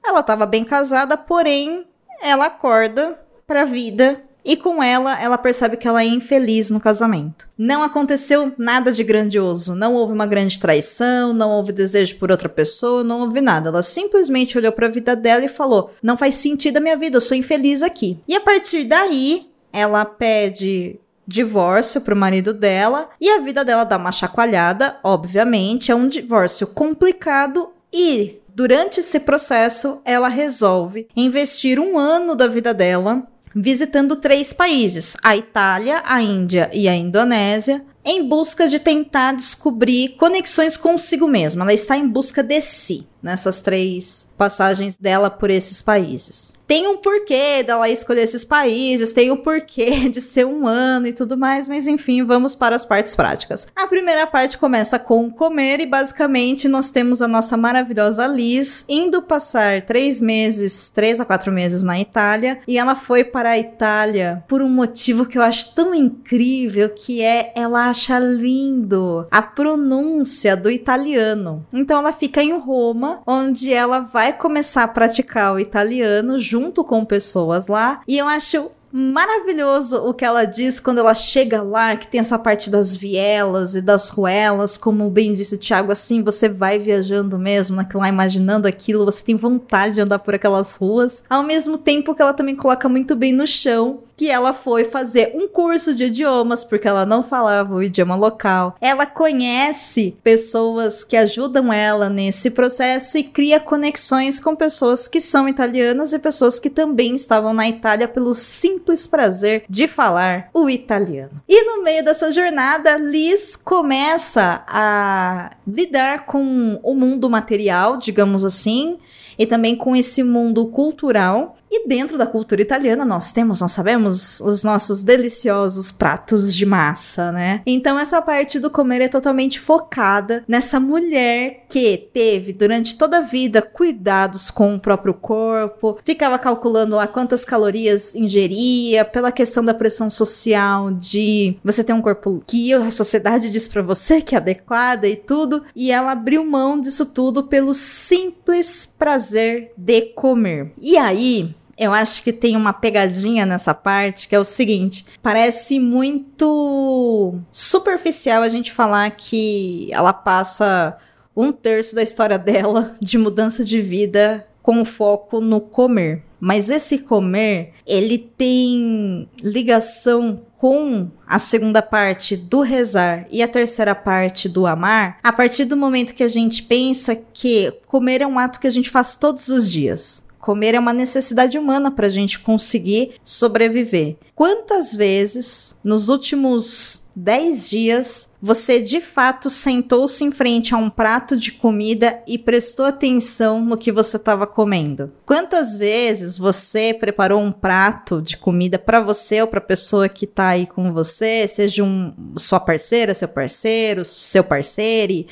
ela estava bem casada, porém ela acorda para a vida e com ela, ela percebe que ela é infeliz no casamento. Não aconteceu nada de grandioso, não houve uma grande traição, não houve desejo por outra pessoa, não houve nada. Ela simplesmente olhou para a vida dela e falou: "Não faz sentido a minha vida, eu sou infeliz aqui". E a partir daí, ela pede divórcio pro marido dela e a vida dela dá uma chacoalhada, obviamente, é um divórcio complicado e durante esse processo ela resolve investir um ano da vida dela visitando três países: a Itália, a Índia e a Indonésia, em busca de tentar descobrir conexões consigo mesma. Ela está em busca de si nessas três passagens dela por esses países tem um porquê dela escolher esses países, tem um porquê de ser um ano e tudo mais, mas enfim, vamos para as partes práticas. A primeira parte começa com comer e basicamente nós temos a nossa maravilhosa Liz indo passar três meses, três a quatro meses na Itália e ela foi para a Itália por um motivo que eu acho tão incrível que é ela acha lindo a pronúncia do italiano. Então ela fica em Roma, onde ela vai começar a praticar o italiano junto junto com pessoas lá. E eu acho maravilhoso o que ela diz quando ela chega lá, que tem essa parte das vielas e das ruelas, como bem disse o Thiago, assim, você vai viajando mesmo lá, imaginando aquilo, você tem vontade de andar por aquelas ruas, ao mesmo tempo que ela também coloca muito bem no chão que ela foi fazer um curso de idiomas, porque ela não falava o idioma local. Ela conhece pessoas que ajudam ela nesse processo e cria conexões com pessoas que são italianas e pessoas que também estavam na Itália pelo simples prazer de falar o italiano. E no meio dessa jornada, Liz começa a lidar com o mundo material, digamos assim, e também com esse mundo cultural e dentro da cultura italiana, nós temos, nós sabemos, os nossos deliciosos pratos de massa, né? Então, essa parte do comer é totalmente focada nessa mulher que teve durante toda a vida cuidados com o próprio corpo, ficava calculando lá quantas calorias ingeria, pela questão da pressão social de você ter um corpo que a sociedade diz para você que é adequada e tudo, e ela abriu mão disso tudo pelo simples prazer de comer. E aí, eu acho que tem uma pegadinha nessa parte que é o seguinte: parece muito superficial a gente falar que ela passa um terço da história dela de mudança de vida com foco no comer. Mas esse comer, ele tem ligação com a segunda parte do rezar e a terceira parte do amar, a partir do momento que a gente pensa que comer é um ato que a gente faz todos os dias. Comer é uma necessidade humana para a gente conseguir sobreviver. Quantas vezes nos últimos 10 dias você de fato sentou-se em frente a um prato de comida e prestou atenção no que você estava comendo? Quantas vezes você preparou um prato de comida para você ou para a pessoa que está aí com você, seja um, sua parceira, seu parceiro, seu parceiro?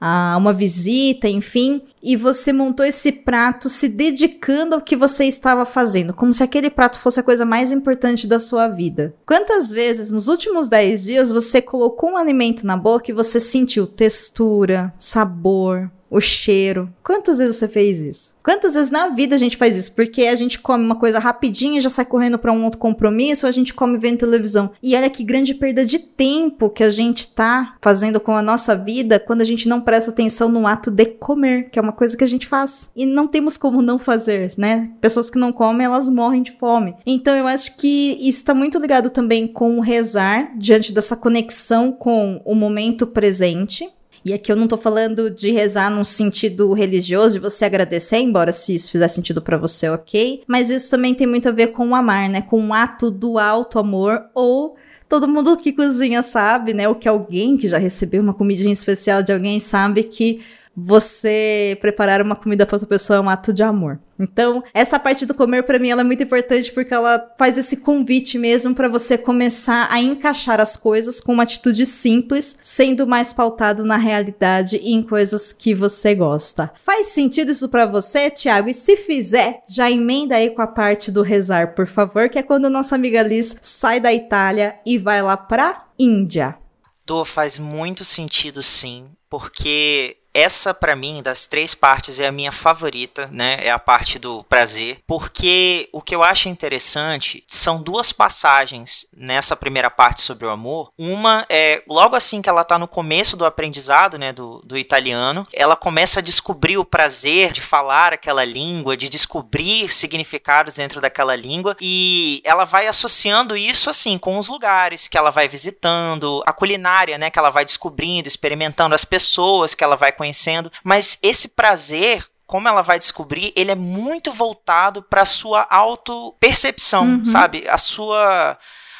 A uma visita, enfim, e você montou esse prato se dedicando ao que você estava fazendo, como se aquele prato fosse a coisa mais importante da sua vida. Quantas vezes nos últimos 10 dias você colocou um alimento na boca e você sentiu textura, sabor, o cheiro. Quantas vezes você fez isso? Quantas vezes na vida a gente faz isso? Porque a gente come uma coisa rapidinho e já sai correndo para um outro compromisso, ou a gente come vendo televisão. E olha que grande perda de tempo que a gente tá fazendo com a nossa vida quando a gente não presta atenção no ato de comer, que é uma coisa que a gente faz. E não temos como não fazer, né? Pessoas que não comem, elas morrem de fome. Então eu acho que isso tá muito ligado também com o rezar diante dessa conexão com o momento presente e aqui eu não tô falando de rezar num sentido religioso, de você agradecer, embora se isso fizer sentido para você, ok. Mas isso também tem muito a ver com o amar, né? Com o ato do alto amor ou todo mundo que cozinha sabe, né? Ou que alguém que já recebeu uma comidinha especial de alguém sabe que você preparar uma comida para outra pessoa é um ato de amor. Então, essa parte do comer para mim ela é muito importante porque ela faz esse convite mesmo para você começar a encaixar as coisas com uma atitude simples, sendo mais pautado na realidade e em coisas que você gosta. Faz sentido isso para você, Thiago? E se fizer, já emenda aí com a parte do rezar, por favor, que é quando nossa amiga Liz sai da Itália e vai lá para Índia. Tô, faz muito sentido sim, porque essa para mim das três partes é a minha favorita, né? É a parte do prazer, porque o que eu acho interessante são duas passagens nessa primeira parte sobre o amor. Uma é logo assim que ela tá no começo do aprendizado, né, do, do italiano, ela começa a descobrir o prazer de falar aquela língua, de descobrir significados dentro daquela língua e ela vai associando isso assim com os lugares que ela vai visitando, a culinária, né, que ela vai descobrindo, experimentando as pessoas que ela vai conhecendo, mas esse prazer como ela vai descobrir, ele é muito voltado para sua auto-percepção, uhum. sabe? A sua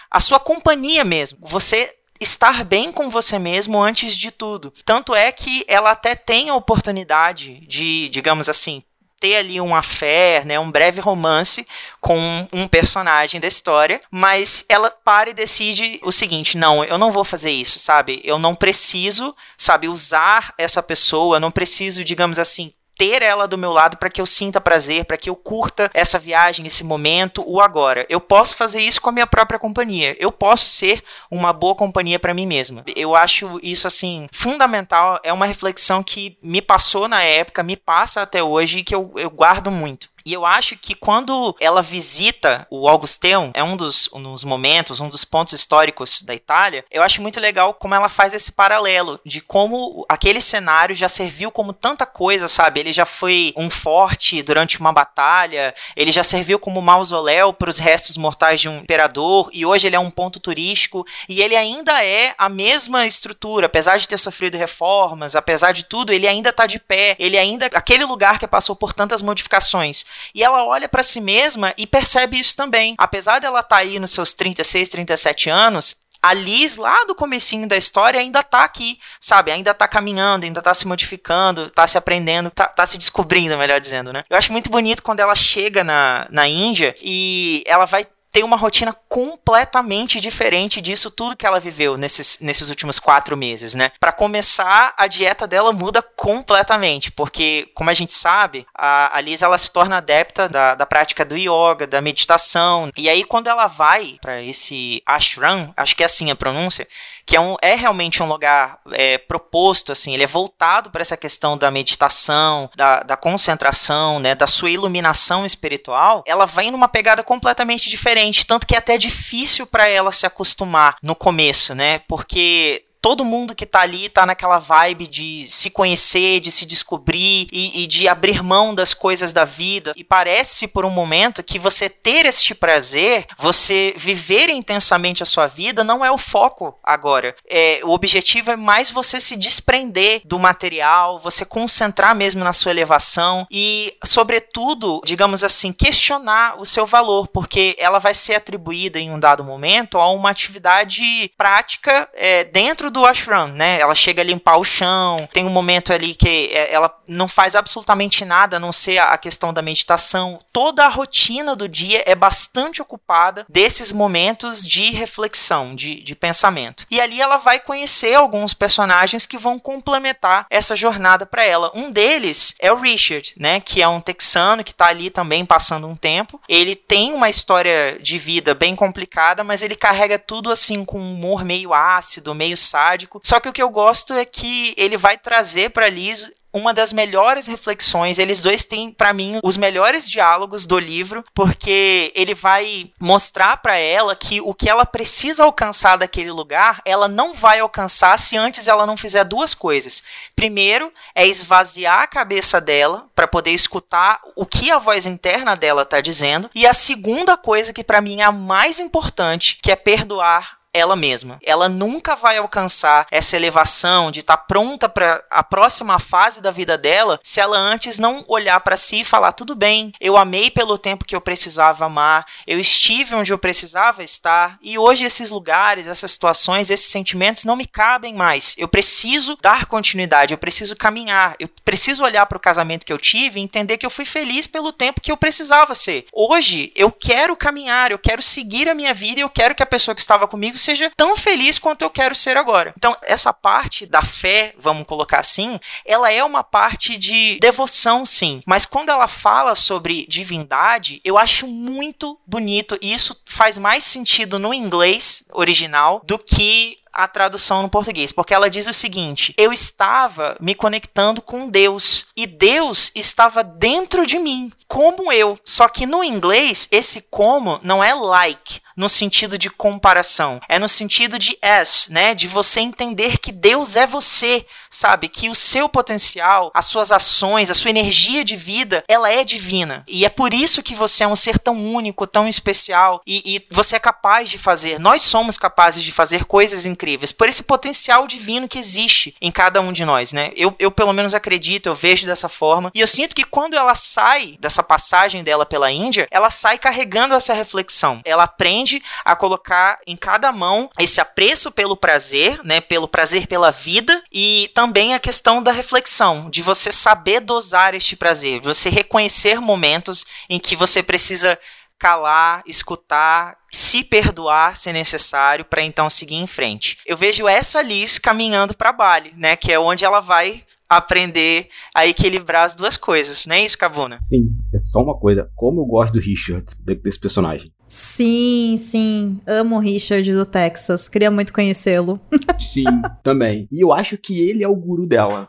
a sua companhia mesmo. Você estar bem com você mesmo antes de tudo. Tanto é que ela até tem a oportunidade de, digamos assim, ter ali um affair, né, um breve romance com um personagem da história, mas ela para e decide o seguinte: não, eu não vou fazer isso, sabe? Eu não preciso, sabe, usar essa pessoa, não preciso, digamos assim, ter ela do meu lado para que eu sinta prazer, para que eu curta essa viagem, esse momento, o agora. Eu posso fazer isso com a minha própria companhia. Eu posso ser uma boa companhia para mim mesma. Eu acho isso assim fundamental. É uma reflexão que me passou na época, me passa até hoje e que eu, eu guardo muito. E eu acho que quando ela visita o Augusteum, é um dos, um dos momentos, um dos pontos históricos da Itália, eu acho muito legal como ela faz esse paralelo de como aquele cenário já serviu como tanta coisa, sabe? Ele já foi um forte durante uma batalha, ele já serviu como mausoléu para os restos mortais de um imperador, e hoje ele é um ponto turístico, e ele ainda é a mesma estrutura, apesar de ter sofrido reformas, apesar de tudo, ele ainda está de pé, ele ainda aquele lugar que passou por tantas modificações. E ela olha para si mesma e percebe isso também. Apesar dela estar tá aí nos seus 36, 37 anos, a Liz lá do comecinho da história ainda tá aqui, sabe? Ainda tá caminhando, ainda tá se modificando, tá se aprendendo, tá, tá se descobrindo, melhor dizendo, né? Eu acho muito bonito quando ela chega na, na Índia e ela vai tem uma rotina completamente diferente disso tudo que ela viveu nesses, nesses últimos quatro meses, né? Para começar, a dieta dela muda completamente, porque, como a gente sabe, a, a Liz ela se torna adepta da, da prática do yoga, da meditação, e aí quando ela vai para esse ashram, acho que é assim a pronúncia, que é, um, é realmente um lugar é, proposto, assim, ele é voltado para essa questão da meditação, da, da concentração, né, da sua iluminação espiritual, ela vem numa pegada completamente diferente, tanto que é até difícil para ela se acostumar no começo, né, porque todo mundo que tá ali tá naquela vibe de se conhecer, de se descobrir e, e, de abrir mão das coisas da vida. E parece por um momento que você ter este prazer, você viver intensamente a sua vida, não é o foco agora. É, o objetivo é mais você se desprender do material, você concentrar mesmo na sua elevação e, sobretudo, digamos assim, questionar o seu valor, porque ela vai ser atribuída em um dado momento a uma atividade prática é, dentro do ashram, né? Ela chega a limpar o chão, tem um momento ali que é, ela não faz absolutamente nada a não ser a questão da meditação. Toda a rotina do dia é bastante ocupada desses momentos de reflexão, de, de pensamento. E ali ela vai conhecer alguns personagens que vão complementar essa jornada para ela. Um deles é o Richard, né? Que é um texano que tá ali também passando um tempo. Ele tem uma história de vida bem complicada, mas ele carrega tudo assim com um humor meio ácido, meio sádico sádico. Só que o que eu gosto é que ele vai trazer para Liz uma das melhores reflexões. Eles dois têm, para mim, os melhores diálogos do livro, porque ele vai mostrar para ela que o que ela precisa alcançar daquele lugar, ela não vai alcançar se antes ela não fizer duas coisas. Primeiro, é esvaziar a cabeça dela para poder escutar o que a voz interna dela tá dizendo, e a segunda coisa que para mim é a mais importante, que é perdoar ela mesma. Ela nunca vai alcançar essa elevação de estar tá pronta para a próxima fase da vida dela se ela antes não olhar para si e falar: tudo bem, eu amei pelo tempo que eu precisava amar, eu estive onde eu precisava estar e hoje esses lugares, essas situações, esses sentimentos não me cabem mais. Eu preciso dar continuidade, eu preciso caminhar, eu preciso olhar para o casamento que eu tive e entender que eu fui feliz pelo tempo que eu precisava ser. Hoje eu quero caminhar, eu quero seguir a minha vida e eu quero que a pessoa que estava comigo seja tão feliz quanto eu quero ser agora. Então, essa parte da fé, vamos colocar assim, ela é uma parte de devoção, sim. Mas quando ela fala sobre divindade, eu acho muito bonito e isso faz mais sentido no inglês original do que a tradução no português, porque ela diz o seguinte: eu estava me conectando com Deus e Deus estava dentro de mim, como eu. Só que no inglês, esse como não é like no sentido de comparação, é no sentido de as, né? De você entender que Deus é você, sabe? Que o seu potencial, as suas ações, a sua energia de vida, ela é divina. E é por isso que você é um ser tão único, tão especial e, e você é capaz de fazer. Nós somos capazes de fazer coisas incríveis por esse potencial divino que existe em cada um de nós, né? Eu, eu pelo menos acredito, eu vejo dessa forma e eu sinto que quando ela sai dessa passagem dela pela Índia, ela sai carregando essa reflexão. Ela aprende aprende a colocar em cada mão esse apreço pelo prazer, né, pelo prazer pela vida e também a questão da reflexão, de você saber dosar este prazer, você reconhecer momentos em que você precisa calar, escutar, se perdoar se necessário para então seguir em frente. Eu vejo essa Liz caminhando para Bali, né, que é onde ela vai aprender a equilibrar as duas coisas, não é isso, Cabuna? Sim, é só uma coisa, como eu gosto do Richard, desse personagem. Sim, sim. Amo o Richard do Texas. Queria muito conhecê-lo. sim, também. E eu acho que ele é o guru dela.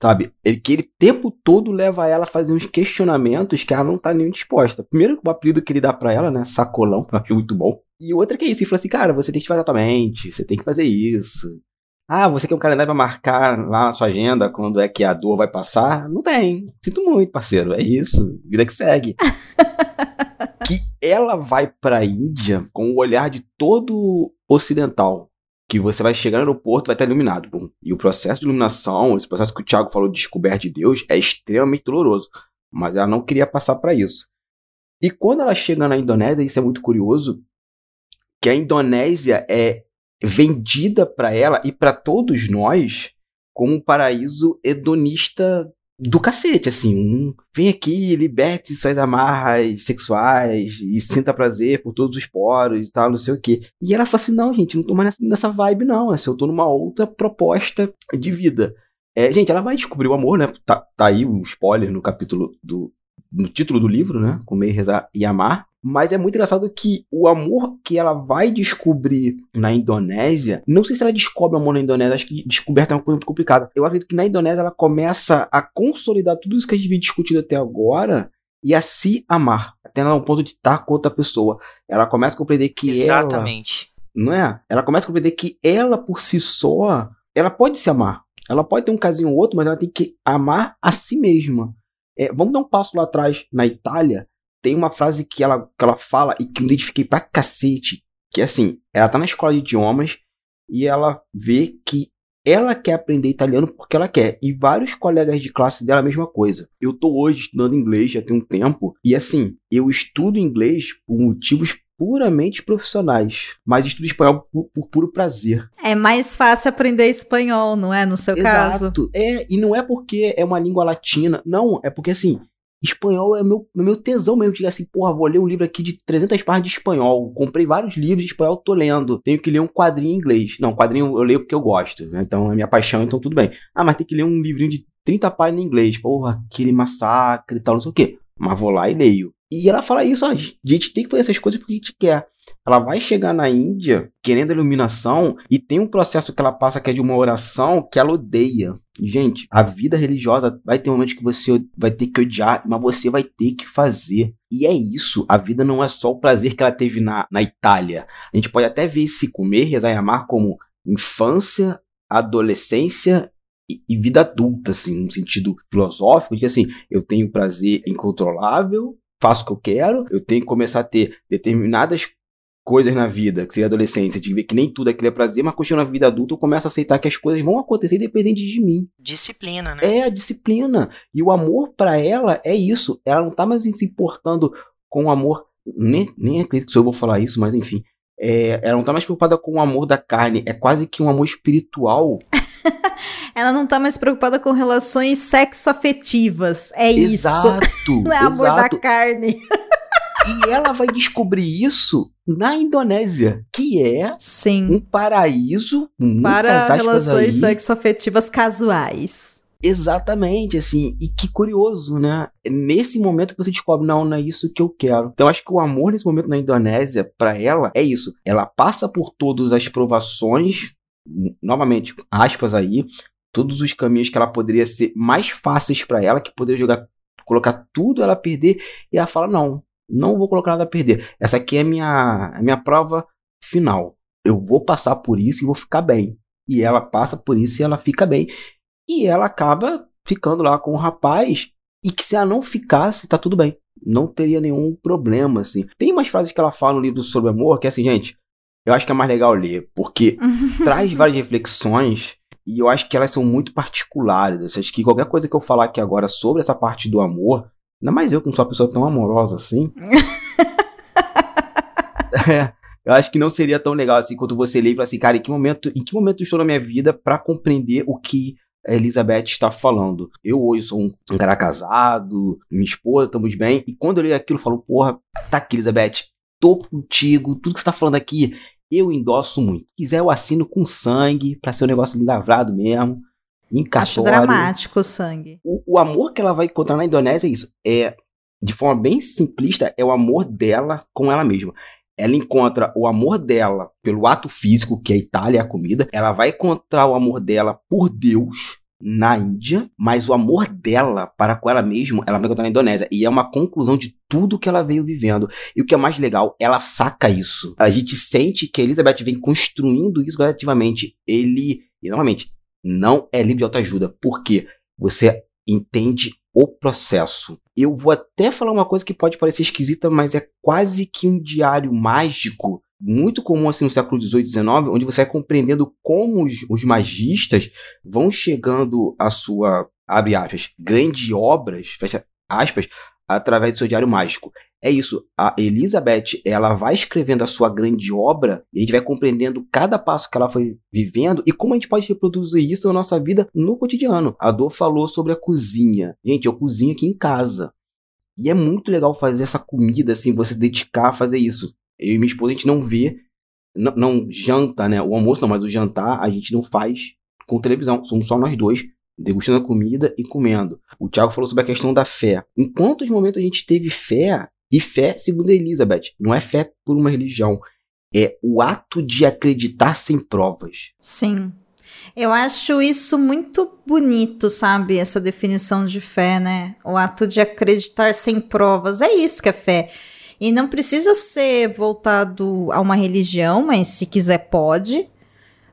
Sabe? Ele, que ele tempo todo leva ela a fazer uns questionamentos que ela não tá nem disposta. Primeiro, o apelido que ele dá pra ela, né? Sacolão, que eu acho muito bom. E outra que é isso, ele falou assim, cara, você tem que fazer a tua mente, você tem que fazer isso. Ah, você quer um calendário pra marcar lá na sua agenda quando é que a dor vai passar? Não tem. Sinto muito, parceiro. É isso. Vida que segue. que ela vai para a Índia com o olhar de todo ocidental. Que você vai chegar no aeroporto vai estar iluminado. Bom, e o processo de iluminação, esse processo que o Tiago falou de descoberta de Deus, é extremamente doloroso. Mas ela não queria passar para isso. E quando ela chega na Indonésia, isso é muito curioso, que a Indonésia é vendida para ela e para todos nós como um paraíso hedonista do cacete, assim, um, vem aqui, liberte suas amarras sexuais e sinta prazer por todos os poros e tal, não sei o quê. E ela fala assim, não, gente, não tô mais nessa, vibe não, assim, eu tô numa outra proposta de vida. É, gente, ela vai descobrir o amor, né, tá, tá aí um spoiler no capítulo do, no título do livro, né, Comer, Rezar e Amar, mas é muito engraçado que o amor que ela vai descobrir na Indonésia, não sei se ela descobre o amor na Indonésia, acho que descoberta é uma coisa muito complicada. Eu acredito que na Indonésia ela começa a consolidar tudo isso que a gente vem discutindo até agora e a se amar, até no ponto de estar com outra pessoa. Ela começa a compreender que Exatamente. ela. Não é? Ela começa a compreender que ela por si só, ela pode se amar. Ela pode ter um casinho ou outro, mas ela tem que amar a si mesma. É, vamos dar um passo lá atrás, na Itália, tem uma frase que ela, que ela fala e que eu identifiquei pra cacete, que é assim, ela tá na escola de idiomas e ela vê que ela quer aprender italiano porque ela quer. E vários colegas de classe dela a mesma coisa. Eu tô hoje estudando inglês já tem um tempo e assim, eu estudo inglês por motivos puramente profissionais, mas estudo espanhol por, por, puro prazer. É mais fácil aprender espanhol, não é? No seu Exato. caso. É, e não é porque é uma língua latina, não, é porque assim, espanhol é meu, meu tesão mesmo. Diga assim, porra, vou ler um livro aqui de 300 páginas de espanhol. Comprei vários livros de espanhol, tô lendo. Tenho que ler um quadrinho em inglês. Não, quadrinho eu leio porque eu gosto, né? Então é minha paixão, então tudo bem. Ah, mas tem que ler um livrinho de 30 páginas em inglês. Porra, aquele massacre e tal, não sei o quê. Mas vou lá e leio. E ela fala isso, ó, a gente tem que fazer essas coisas porque a gente quer. Ela vai chegar na Índia querendo iluminação e tem um processo que ela passa que é de uma oração que ela odeia. Gente, a vida religiosa vai ter momentos que você vai ter que odiar, mas você vai ter que fazer. E é isso. A vida não é só o prazer que ela teve na, na Itália. A gente pode até ver esse comer, rezar e amar como infância, adolescência e vida adulta, assim, no sentido filosófico, de que assim, eu tenho prazer incontrolável, faço o que eu quero, eu tenho que começar a ter determinadas coisas na vida, que seria adolescência, de ver que nem tudo aquilo é prazer, mas continua na vida adulta, eu começo a aceitar que as coisas vão acontecer independente de mim. Disciplina, né? É a disciplina. E o amor para ela é isso. Ela não tá mais se importando com o amor. Nem, nem acredito que eu vou falar isso, mas enfim. É, ela não tá mais preocupada com o amor da carne. É quase que um amor espiritual. ela não tá mais preocupada com relações sexoafetivas. É exato, isso. Não é amor exato. da carne. E ela vai descobrir isso na Indonésia, que é Sim. um paraíso para relações sexoafetivas casuais. Exatamente, assim, e que curioso, né? Nesse momento que você descobre, não, não é isso que eu quero. Então, acho que o amor nesse momento na Indonésia, para ela, é isso. Ela passa por todas as provações, novamente, aspas aí, todos os caminhos que ela poderia ser mais fáceis para ela, que poderia jogar, colocar tudo ela perder, e ela fala, não, não vou colocar nada a perder. Essa aqui é a minha, a minha prova final. Eu vou passar por isso e vou ficar bem. E ela passa por isso e ela fica bem. E ela acaba ficando lá com o rapaz. E que se ela não ficasse, tá tudo bem. Não teria nenhum problema, assim. Tem umas frases que ela fala no livro sobre amor que é assim, gente. Eu acho que é mais legal ler, porque traz várias reflexões e eu acho que elas são muito particulares. Eu acho que qualquer coisa que eu falar aqui agora sobre essa parte do amor, Ainda mais eu, que não sou uma pessoa tão amorosa assim. é, eu acho que não seria tão legal assim quando você lê e fala assim, cara, em que momento, em que momento eu estou na minha vida para compreender o que a Elizabeth está falando. Eu hoje sou um, cara casado, minha esposa, estamos bem. E quando eu leio aquilo, eu falo, porra, tá aqui, Elizabeth, tô contigo, tudo que você tá falando aqui, eu endosso muito. Se quiser, eu assino com sangue, para ser um negócio lavrado mesmo Acho dramático o sangue. O, o, amor que ela vai encontrar na Indonésia é isso. É, de forma bem simplista, é o amor dela com ela mesma. Ela encontra o amor dela pelo ato físico, que é a Itália, a comida. Ela vai encontrar o amor dela por Deus na Índia, mas o amor dela para com ela mesma, ela vai encontrar na Indonésia. E é uma conclusão de tudo que ela veio vivendo. E o que é mais legal, ela saca isso. A gente sente que a Elizabeth vem construindo isso gradativamente. Ele, e novamente, não é livro de autoajuda, porque você entende o processo. Eu vou até falar uma coisa que pode parecer esquisita, mas é quase que um diário mágico, muito comum assim no século XVIII e XIX, onde você vai compreendendo como os, os magistas vão chegando à sua, abre aspas, grandes obras, fecha aspas, através do seu diário mágico. É isso, a Elizabeth, ela vai escrevendo a sua grande obra e a gente vai compreendendo cada passo que ela foi vivendo e como a gente pode reproduzir isso na nossa vida no cotidiano. A Dor falou sobre a cozinha. Gente, eu cozinho aqui em casa. E é muito legal fazer essa comida, assim, você dedicar a fazer isso. Eu e minha esposa, a gente não vê, não, não janta, né? O almoço não, mas o jantar a gente não faz com televisão. Somos só nós dois degustando a comida e comendo. O Tiago falou sobre a questão da fé. Em quantos momentos a gente teve fé, e fé, segundo Elizabeth, não é fé por uma religião, é o ato de acreditar sem provas. Sim. Eu acho isso muito bonito, sabe? Essa definição de fé, né? O ato de acreditar sem provas. É isso que é fé. E não precisa ser voltado a uma religião, mas se quiser pode.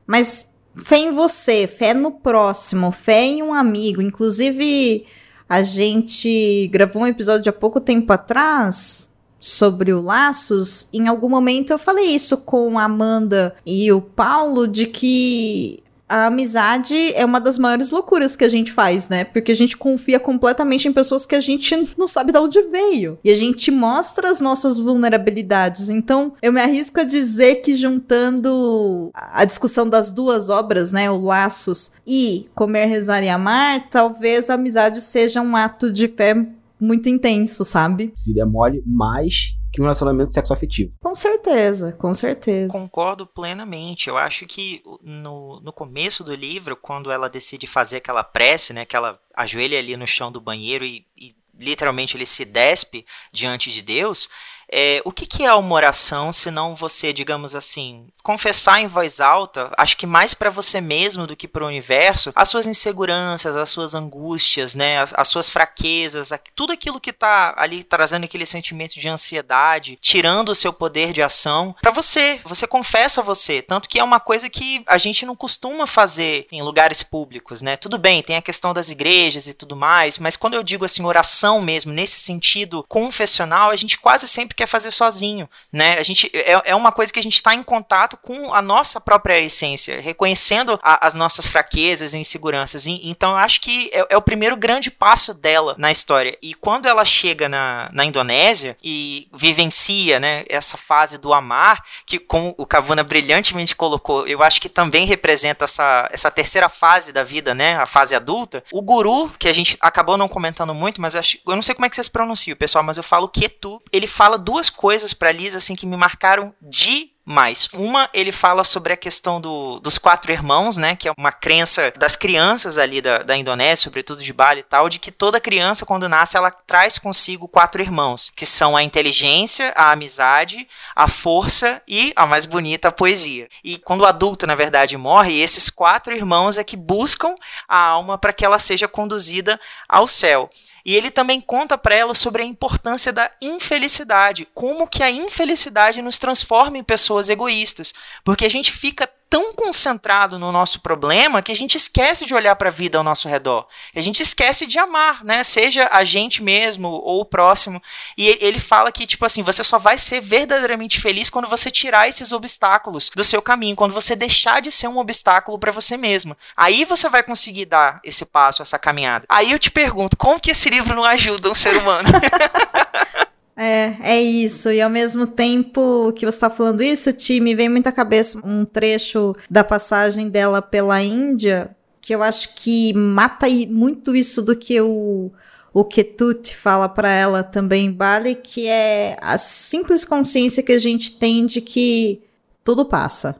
Mas fé em você, fé no próximo, fé em um amigo. Inclusive, a gente gravou um episódio há pouco tempo atrás sobre o Laços. Em algum momento eu falei isso com a Amanda e o Paulo de que a amizade é uma das maiores loucuras que a gente faz, né? Porque a gente confia completamente em pessoas que a gente não sabe de onde veio. E a gente mostra as nossas vulnerabilidades. Então, eu me arrisco a dizer que juntando a discussão das duas obras, né? O Laços e Comer, Rezar e Amar, talvez a amizade seja um ato de fé muito intenso, sabe? Seria mole, mas que um relacionamento sexoafetivo. Com certeza, com certeza. Concordo plenamente. Eu acho que no, no começo do livro, quando ela decide fazer aquela prece, né, que ela ajoelha ali no chão do banheiro e, e literalmente ele se despe diante de Deus, é, o que, que é uma oração se não você, digamos assim, confessar em voz alta, acho que mais para você mesmo do que para o universo, as suas inseguranças, as suas angústias, né, as, as suas fraquezas, tudo aquilo que tá ali trazendo aquele sentimento de ansiedade, tirando o seu poder de ação para você. Você confessa você, tanto que é uma coisa que a gente não costuma fazer em lugares públicos, né? Tudo bem, tem a questão das igrejas e tudo mais, mas quando eu digo assim oração mesmo, nesse sentido confessional, a gente quase sempre quer fazer sozinho, né? A gente é, é uma coisa que a gente está em contato com a nossa própria essência, reconhecendo a, as nossas fraquezas e inseguranças. E, então eu acho que é, é, o primeiro grande passo dela na história. E quando ela chega na, na Indonésia e vivencia, né, essa fase do amar, que como o Kavuna brilhantemente colocou, eu acho que também representa essa, essa terceira fase da vida, né, a fase adulta. O guru, que a gente acabou não comentando muito, mas acho, eu não sei como é que vocês pronunciam, pessoal, mas eu falo Ketu. Ele fala duas coisas para Liz assim que me marcaram de mais. Uma, ele fala sobre a questão do, dos quatro irmãos, né? Que é uma crença das crianças ali da, da Indonésia, sobretudo de Bali e tal, de que toda criança, quando nasce, ela traz consigo quatro irmãos, que são a inteligência, a amizade, a força e, a mais bonita, a poesia. E quando o adulto, na verdade, morre, esses quatro irmãos é que buscam a alma para que ela seja conduzida ao céu. E ele também conta para ela sobre a importância da infelicidade, como que a infelicidade nos transforma em pessoas egoístas, porque a gente fica tão concentrado no nosso problema que a gente esquece de olhar para a vida ao nosso redor. A gente esquece de amar, né? Seja a gente mesmo ou o próximo. E ele fala que tipo assim, você só vai ser verdadeiramente feliz quando você tirar esses obstáculos do seu caminho, quando você deixar de ser um obstáculo para você mesmo. Aí você vai conseguir dar esse passo, essa caminhada. Aí eu te pergunto, como que esse livro não ajuda um ser humano? É, é isso. E ao mesmo tempo que você está falando isso, Ti, me vem muito à cabeça um trecho da passagem dela pela Índia, que eu acho que mata muito isso do que o, o Ketut fala para ela também, Bali, que é a simples consciência que a gente tem de que tudo passa.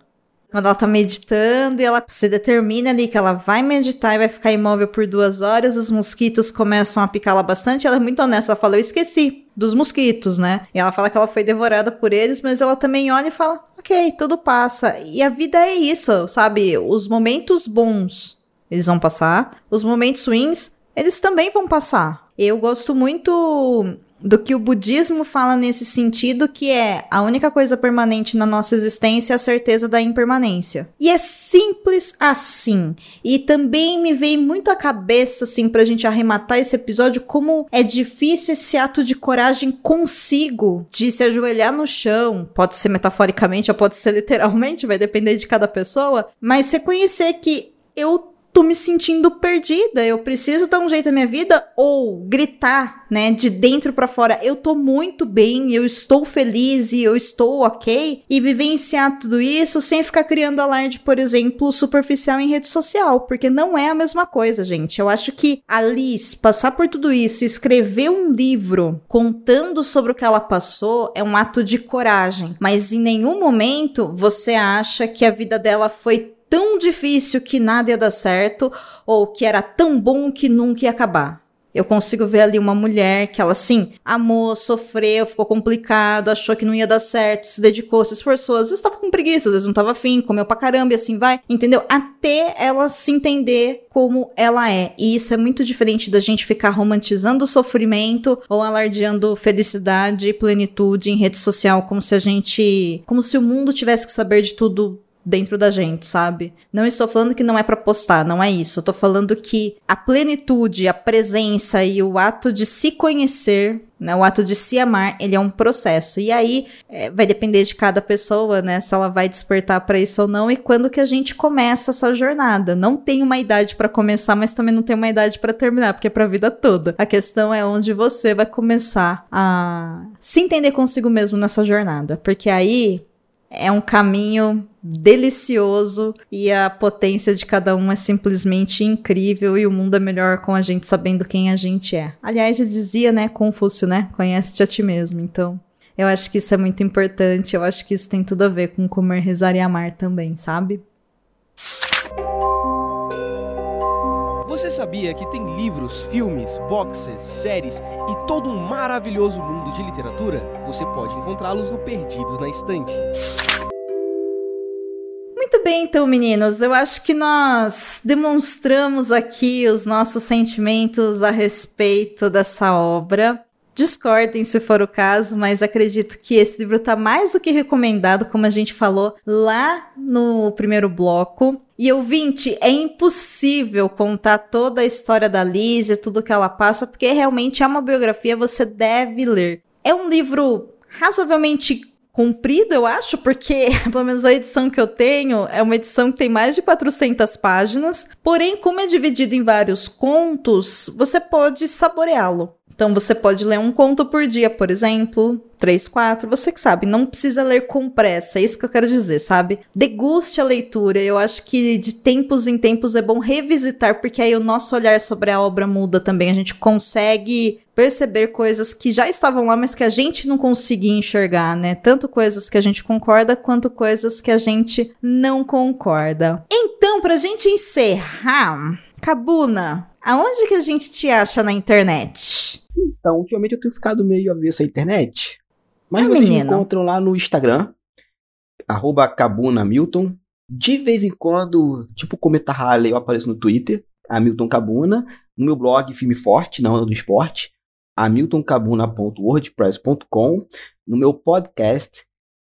Quando ela tá meditando e ela se determina ali que ela vai meditar e vai ficar imóvel por duas horas, os mosquitos começam a picá-la bastante. Ela é muito honesta, ela fala: Eu esqueci dos mosquitos, né? E ela fala que ela foi devorada por eles, mas ela também olha e fala: Ok, tudo passa. E a vida é isso, sabe? Os momentos bons, eles vão passar, os momentos ruins, eles também vão passar. Eu gosto muito do que o budismo fala nesse sentido, que é a única coisa permanente na nossa existência é a certeza da impermanência. E é simples assim. E também me veio muito à cabeça, assim, pra gente arrematar esse episódio, como é difícil esse ato de coragem consigo, de se ajoelhar no chão, pode ser metaforicamente ou pode ser literalmente, vai depender de cada pessoa, mas você conhecer que eu tô me sentindo perdida, eu preciso dar um jeito na minha vida ou gritar, né, de dentro para fora, eu tô muito bem, eu estou feliz e eu estou ok, e vivenciar tudo isso sem ficar criando alarde, por exemplo, superficial em rede social, porque não é a mesma coisa, gente. Eu acho que a Liz passar por tudo isso, escrever um livro contando sobre o que ela passou é um ato de coragem, mas em nenhum momento você acha que a vida dela foi tão difícil que nada ia dar certo ou que era tão bom que nunca ia acabar. Eu consigo ver ali uma mulher que ela, assim, amou, sofreu, ficou complicado, achou que não ia dar certo, se dedicou, se esforçou. Às vezes tava com preguiça, às vezes não tava afim, comeu pra caramba e assim vai, entendeu? Até ela se entender como ela é. E isso é muito diferente da gente ficar romantizando o sofrimento ou alardeando felicidade e plenitude em rede social, como se a gente. como se o mundo tivesse que saber de tudo dentro da gente, sabe? Não estou falando que não é para postar, não é isso. Eu tô falando que a plenitude, a presença e o ato de se conhecer, né, o ato de se amar, ele é um processo. E aí é, vai depender de cada pessoa, né, se ela vai despertar para isso ou não e quando que a gente começa essa jornada. Não tem uma idade para começar, mas também não tem uma idade para terminar, porque é para a vida toda. A questão é onde você vai começar a se entender consigo mesmo nessa jornada, porque aí é um caminho delicioso e a potência de cada um é simplesmente incrível e o mundo é melhor com a gente sabendo quem a gente é. Aliás, já dizia, né, Confúcio, né? Conhece-te a ti mesmo. Então, eu acho que isso é muito importante. Eu acho que isso tem tudo a ver com comer, rezar e amar também, sabe? Você sabia que tem livros, filmes, boxes, séries e todo um maravilhoso mundo de literatura? Você pode encontrá-los no Perdidos na Estante. Muito bem, então, meninos. Eu acho que nós demonstramos aqui os nossos sentimentos a respeito dessa obra. Discordem se for o caso, mas acredito que esse livro está mais do que recomendado, como a gente falou lá no primeiro bloco. E ouvinte, é impossível contar toda a história da Liz e tudo que ela passa, porque realmente é uma biografia, você deve ler. É um livro razoavelmente comprido, eu acho, porque pelo menos a edição que eu tenho é uma edição que tem mais de 400 páginas, porém, como é dividido em vários contos, você pode saboreá-lo. Então você pode ler um conto por dia, por exemplo, três, quatro, você que sabe, não precisa ler com pressa, é isso que eu quero dizer, sabe? Deguste a leitura, eu acho que de tempos em tempos é bom revisitar, porque aí o nosso olhar sobre a obra muda também, a gente consegue perceber coisas que já estavam lá, mas que a gente não conseguia enxergar, né? Tanto coisas que a gente concorda, quanto coisas que a gente não concorda. Então, pra gente encerrar, Cabuna, aonde que a gente te acha na internet? Então, ultimamente eu tenho ficado meio avesso à internet. Mas Ah, vocês me menino. encontram lá no Instagram, arroba Cabuna De vez em quando, tipo Cometa Harley, eu apareço no Twitter, Hamilton Cabuna. No meu blog Filme Forte, na onda do esporte, hamiltoncabuna.wordpress.com. No meu podcast,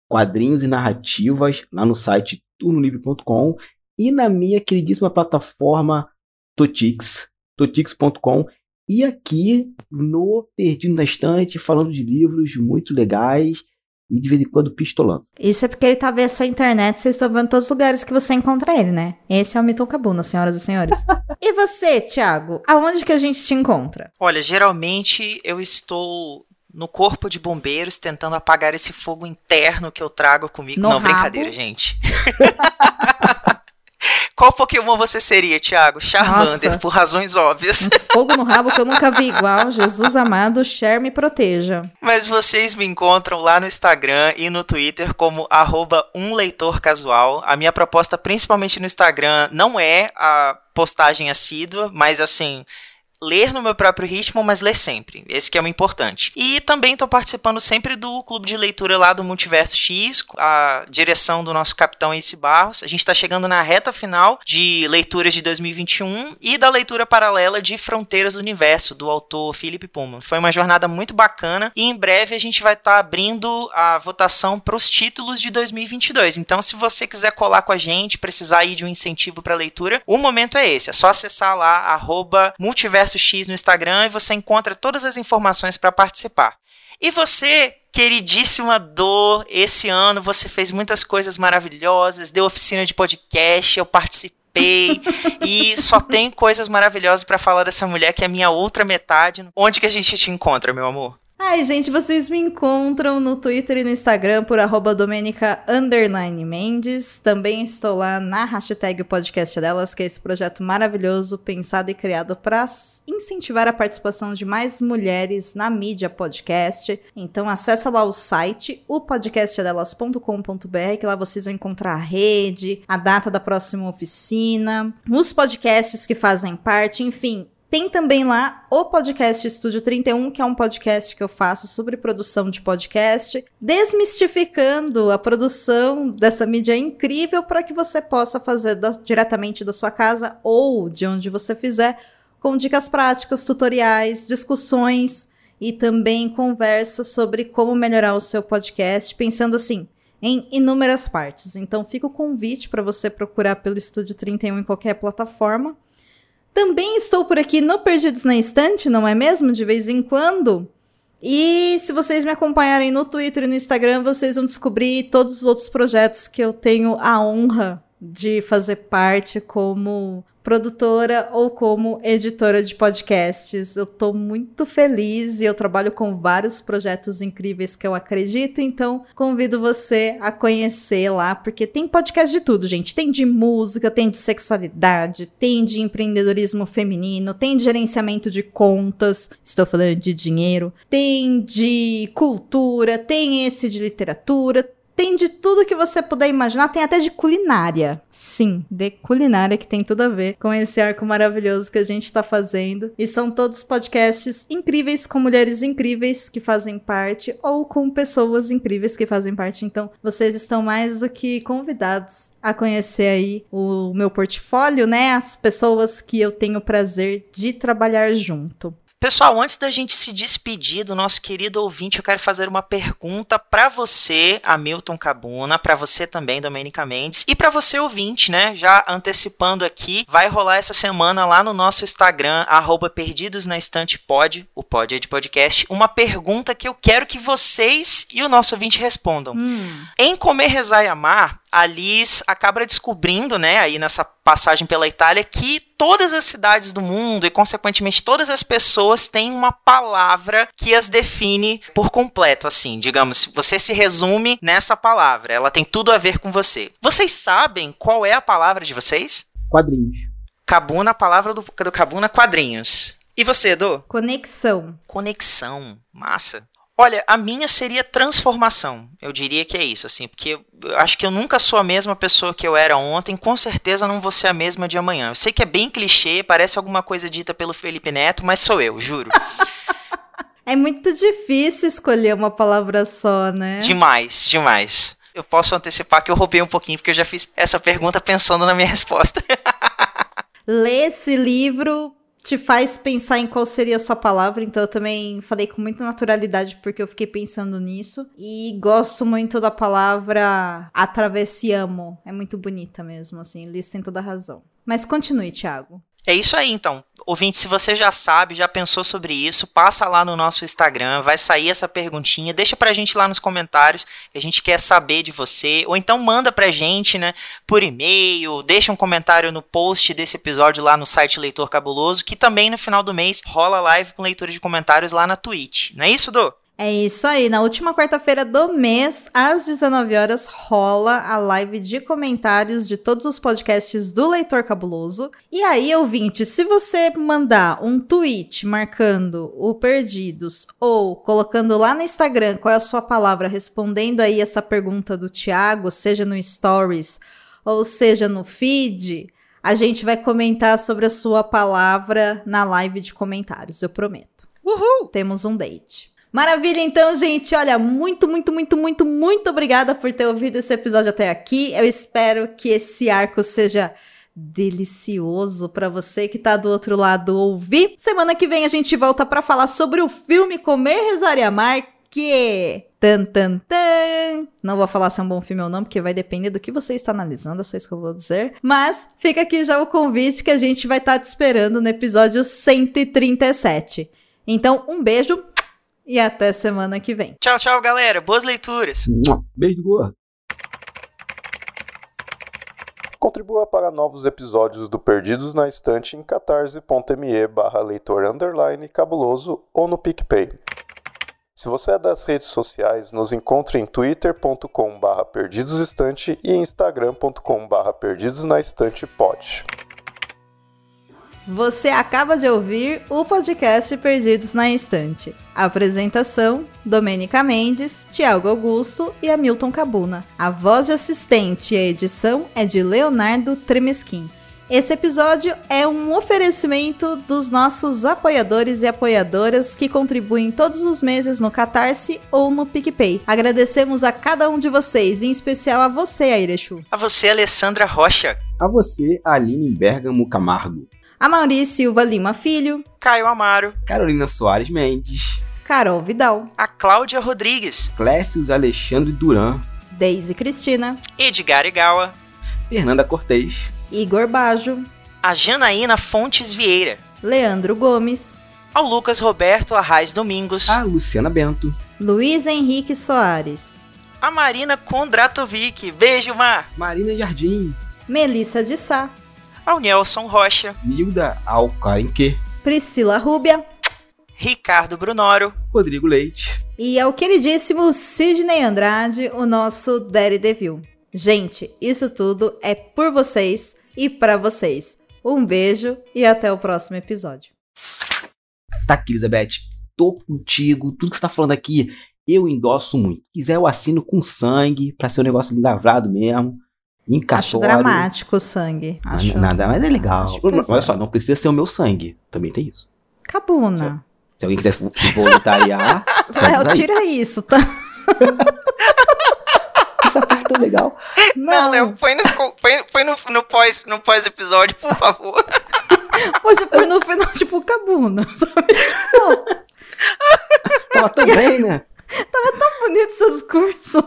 Quadrinhos e Narrativas, lá no site turnolivre.com. E na minha queridíssima plataforma Totix, totix.com. E aqui no Perdido na Estante, falando de livros muito legais e de vez em quando pistolando. Isso é porque ele tá vendo a sua internet, vocês estão vendo todos os lugares que você encontra ele, né? Esse é o Milton Cabuna, senhoras e senhores. e você, Thiago? Aonde que a gente te encontra? Olha, geralmente eu estou no corpo de bombeiros tentando apagar esse fogo interno que eu trago comigo. No Não, rabo? brincadeira, gente. Qual Pokémon você seria, Thiago? Charmander, Nossa. por razões óbvias. Um fogo no rabo que eu nunca vi igual. Jesus amado, Cher me proteja. Mas vocês me encontram lá no Instagram e no Twitter como arroba um leitor casual. A minha proposta, principalmente no Instagram, não é a postagem assídua, mas assim. Ler no meu próprio ritmo, mas ler sempre. Esse que é o importante. E também estou participando sempre do clube de leitura lá do Multiverso X, a direção do nosso capitão Ace Barros. A gente está chegando na reta final de leituras de 2021 e da leitura paralela de Fronteiras do Universo, do autor Philip Pullman. Foi uma jornada muito bacana e em breve a gente vai estar abrindo a votação para os títulos de 2022. Então, se você quiser colar com a gente, precisar aí de um incentivo para leitura, o momento é esse. É só acessar lá arroba Multiverso X no Instagram e você encontra todas as informações para participar. E você, queridíssima Dor, esse ano você fez muitas coisas maravilhosas, deu oficina de podcast, eu participei e só tem coisas maravilhosas para falar dessa mulher que é a minha outra metade. Onde que a gente te encontra, meu amor? Ai, gente, vocês me encontram no Twitter e no Instagram por arroba Domenica Mendes. Também estou lá na hashtag podcast delas, que é esse projeto maravilhoso pensado e criado para incentivar a participação de mais mulheres na mídia podcast. Então acessa lá o site, o podcastdelas.com.br, que lá vocês vão encontrar a rede, a data da próxima oficina, os podcasts que fazem parte, enfim, tem também lá o podcast Estúdio 31, que é um podcast que eu faço sobre produção de podcast, desmistificando a produção dessa mídia incrível para que você possa fazer diretamente da sua casa ou de onde você fizer, com dicas práticas, tutoriais, discussões e também conversas sobre como melhorar o seu podcast, pensando assim em inúmeras partes. Então fica o convite para você procurar pelo Estúdio 31 em qualquer plataforma. Também estou por aqui no Perdidos na Estante, não é mesmo? De vez em quando. E se vocês me acompanharem no Twitter e no Instagram, vocês vão descobrir todos os outros projetos que eu tenho a honra de fazer parte como produtora ou como editora de podcasts. Eu estou muito feliz e eu trabalho com vários projetos incríveis que eu acredito, então convido você a conhecer lá, porque tem podcast de tudo, gente. Tem de música, tem de sexualidade, tem de empreendedorismo feminino, tem de gerenciamento de contas, estou falando de dinheiro, tem de cultura, tem esse de literatura, tem de tudo que você puder imaginar, tem até de culinária. Sim, de culinária que tem tudo a ver com esse arco maravilhoso que a gente tá fazendo. E são todos podcasts incríveis com mulheres incríveis que fazem parte ou com pessoas incríveis que fazem parte. Então, vocês estão mais do que convidados a conhecer aí o meu portfólio, né? As pessoas que eu tenho o prazer de trabalhar junto. Pessoal, antes da gente se despedir do nosso querido ouvinte, eu quero fazer uma pergunta para você, Hamilton Cabuna, para você também, Domenica Mendes, e para você ouvinte, né? Já antecipando aqui, vai rolar essa semana lá no nosso Instagram, arroba Perdidos na Estante Pod, o pod é de podcast, uma pergunta que eu quero que vocês e o nosso ouvinte respondam. Hum. Em Comer, Rezar e Amar, a Liz acaba descobrindo, né, aí nessa passagem pela Itália, que todas as cidades do mundo e, consequentemente, todas as pessoas têm uma palavra que as define por completo, assim, digamos, você se resume nessa palavra, ela tem tudo a ver com você. Vocês sabem qual é a palavra de vocês? Quadrinhos. Cabuna, a palavra do, do Cabuna, quadrinhos. E você, Edu? Conexão. Conexão. Massa. Olha, a minha seria transformação. Eu diria que é isso, assim, porque eu acho que eu nunca sou a mesma pessoa que eu era ontem, com certeza não vou ser a mesma de amanhã. Eu sei que é bem clichê, parece alguma coisa dita pelo Felipe Neto, mas sou eu, juro. é muito difícil escolher uma palavra só, né? Demais, demais. Eu posso antecipar que eu roubei um pouquinho, porque eu já fiz essa pergunta pensando na minha resposta. Lê esse livro te faz pensar em qual seria a sua palavra, então eu também falei com muita naturalidade porque eu fiquei pensando nisso. E gosto muito da palavra atravessiamo. É muito bonita mesmo, assim, Liz tem toda a razão. Mas continue, Thiago. É isso aí, então. Ouvinte, se você já sabe, já pensou sobre isso, passa lá no nosso Instagram, vai sair essa perguntinha, deixa pra gente lá nos comentários, que a gente quer saber de você, ou então manda pra gente, né, por e-mail, deixa um comentário no post desse episódio lá no site Leitor Cabuloso, que também no final do mês rola live com leitura de comentários lá na Twitch. Não é isso, Dô? É isso aí. Na última quarta-feira do mês, às 19 horas, rola a live de comentários de todos os podcasts do Leitor Cabuloso. E aí, ouvinte, se você mandar um tweet marcando o Perdidos ou colocando lá no Instagram qual é a sua palavra, respondendo aí essa pergunta do Thiago, seja no Stories ou seja no feed, a gente vai comentar sobre a sua palavra na live de comentários, eu prometo. Uhul! Temos um date. Maravilha, então, gente. Olha, muito, muito, muito, muito, muito obrigada por ter ouvido esse episódio até aqui. Eu espero que esse arco seja delicioso para você que tá do outro lado ouvir. Semana que vem a gente volta para falar sobre o filme Comer, Rezar e Amar, que tan tan tan. Não vou falar se é um bom filme ou não, porque vai depender do que você está analisando, é só isso que eu vou dizer. Mas fica aqui já o convite que a gente vai estar tá te esperando no episódio 137. Então, um beijo e até semana que vem. Tchau, tchau, galera. Boas leituras. Beijo gordo. Contribua para novos episódios do Perdidos na Estante em catarse.me barra leitor underline cabuloso ou no PicPay. Se você é das redes sociais, nos encontre em twitter.com barra perdidosestante e instagram.com barra perdidosnaestantepod. Você acaba de ouvir o podcast Perdidos na Estante. A apresentação: Domênica Mendes, Tiago Augusto e Hamilton Cabuna. A voz de assistente e a edição é de Leonardo Tremesquim. Esse episódio é um oferecimento dos nossos apoiadores e apoiadoras que contribuem todos os meses no Catarse ou no PicPay. Agradecemos a cada um de vocês, em especial a você, Airechu. A você, Alessandra Rocha. A você, Aline Bergamo Camargo. A Maurício Silva Lima Filho. Caio Amaro. Carolina Soares Mendes. Carol Vidal. A Cláudia Rodrigues. Clécius Alexandre Duran. Deise Cristina. Edgar Igawa. Fernanda Cortez. Igor Bajo. A Janaína Fontes Vieira. Leandro Gomes. Ao Lucas Roberto Arraes Domingos. A Luciana Bento. Luiz Henrique Soares. A Marina Kondratovic. Beijo, Mar. Marina Jardim. Melissa de Sá. Ao Nelson Rocha. Nilda Alcarenque. Priscila Rúbia. Ricardo Brunoro. Rodrigo Leite. E ao queridíssimo Sidney Andrade, o nosso Daredevil. Gente, isso tudo é por vocês e para vocês. Um beijo e até o próximo episódio. Tá aqui, Elizabeth. Tô contigo. Tudo que você tá falando aqui, eu endosso muito. Se quiser, eu assino com sangue, pra ser um negócio lavrado mesmo. Em Acho dramático o sangue. Acho... Nada, mas é legal. Acho Olha só, não precisa ser o meu sangue. Também tem isso. Cabuna. Se alguém quiser se voluntariar, Léo, tira isso, tá? essa parte é tão legal. Não, Léo, põe, no, põe, põe no, no pós no pós episódio, por favor. Pode pôr no final, tipo, cabuna. sabe? Tava tão bem, né? tão bonito seu discurso.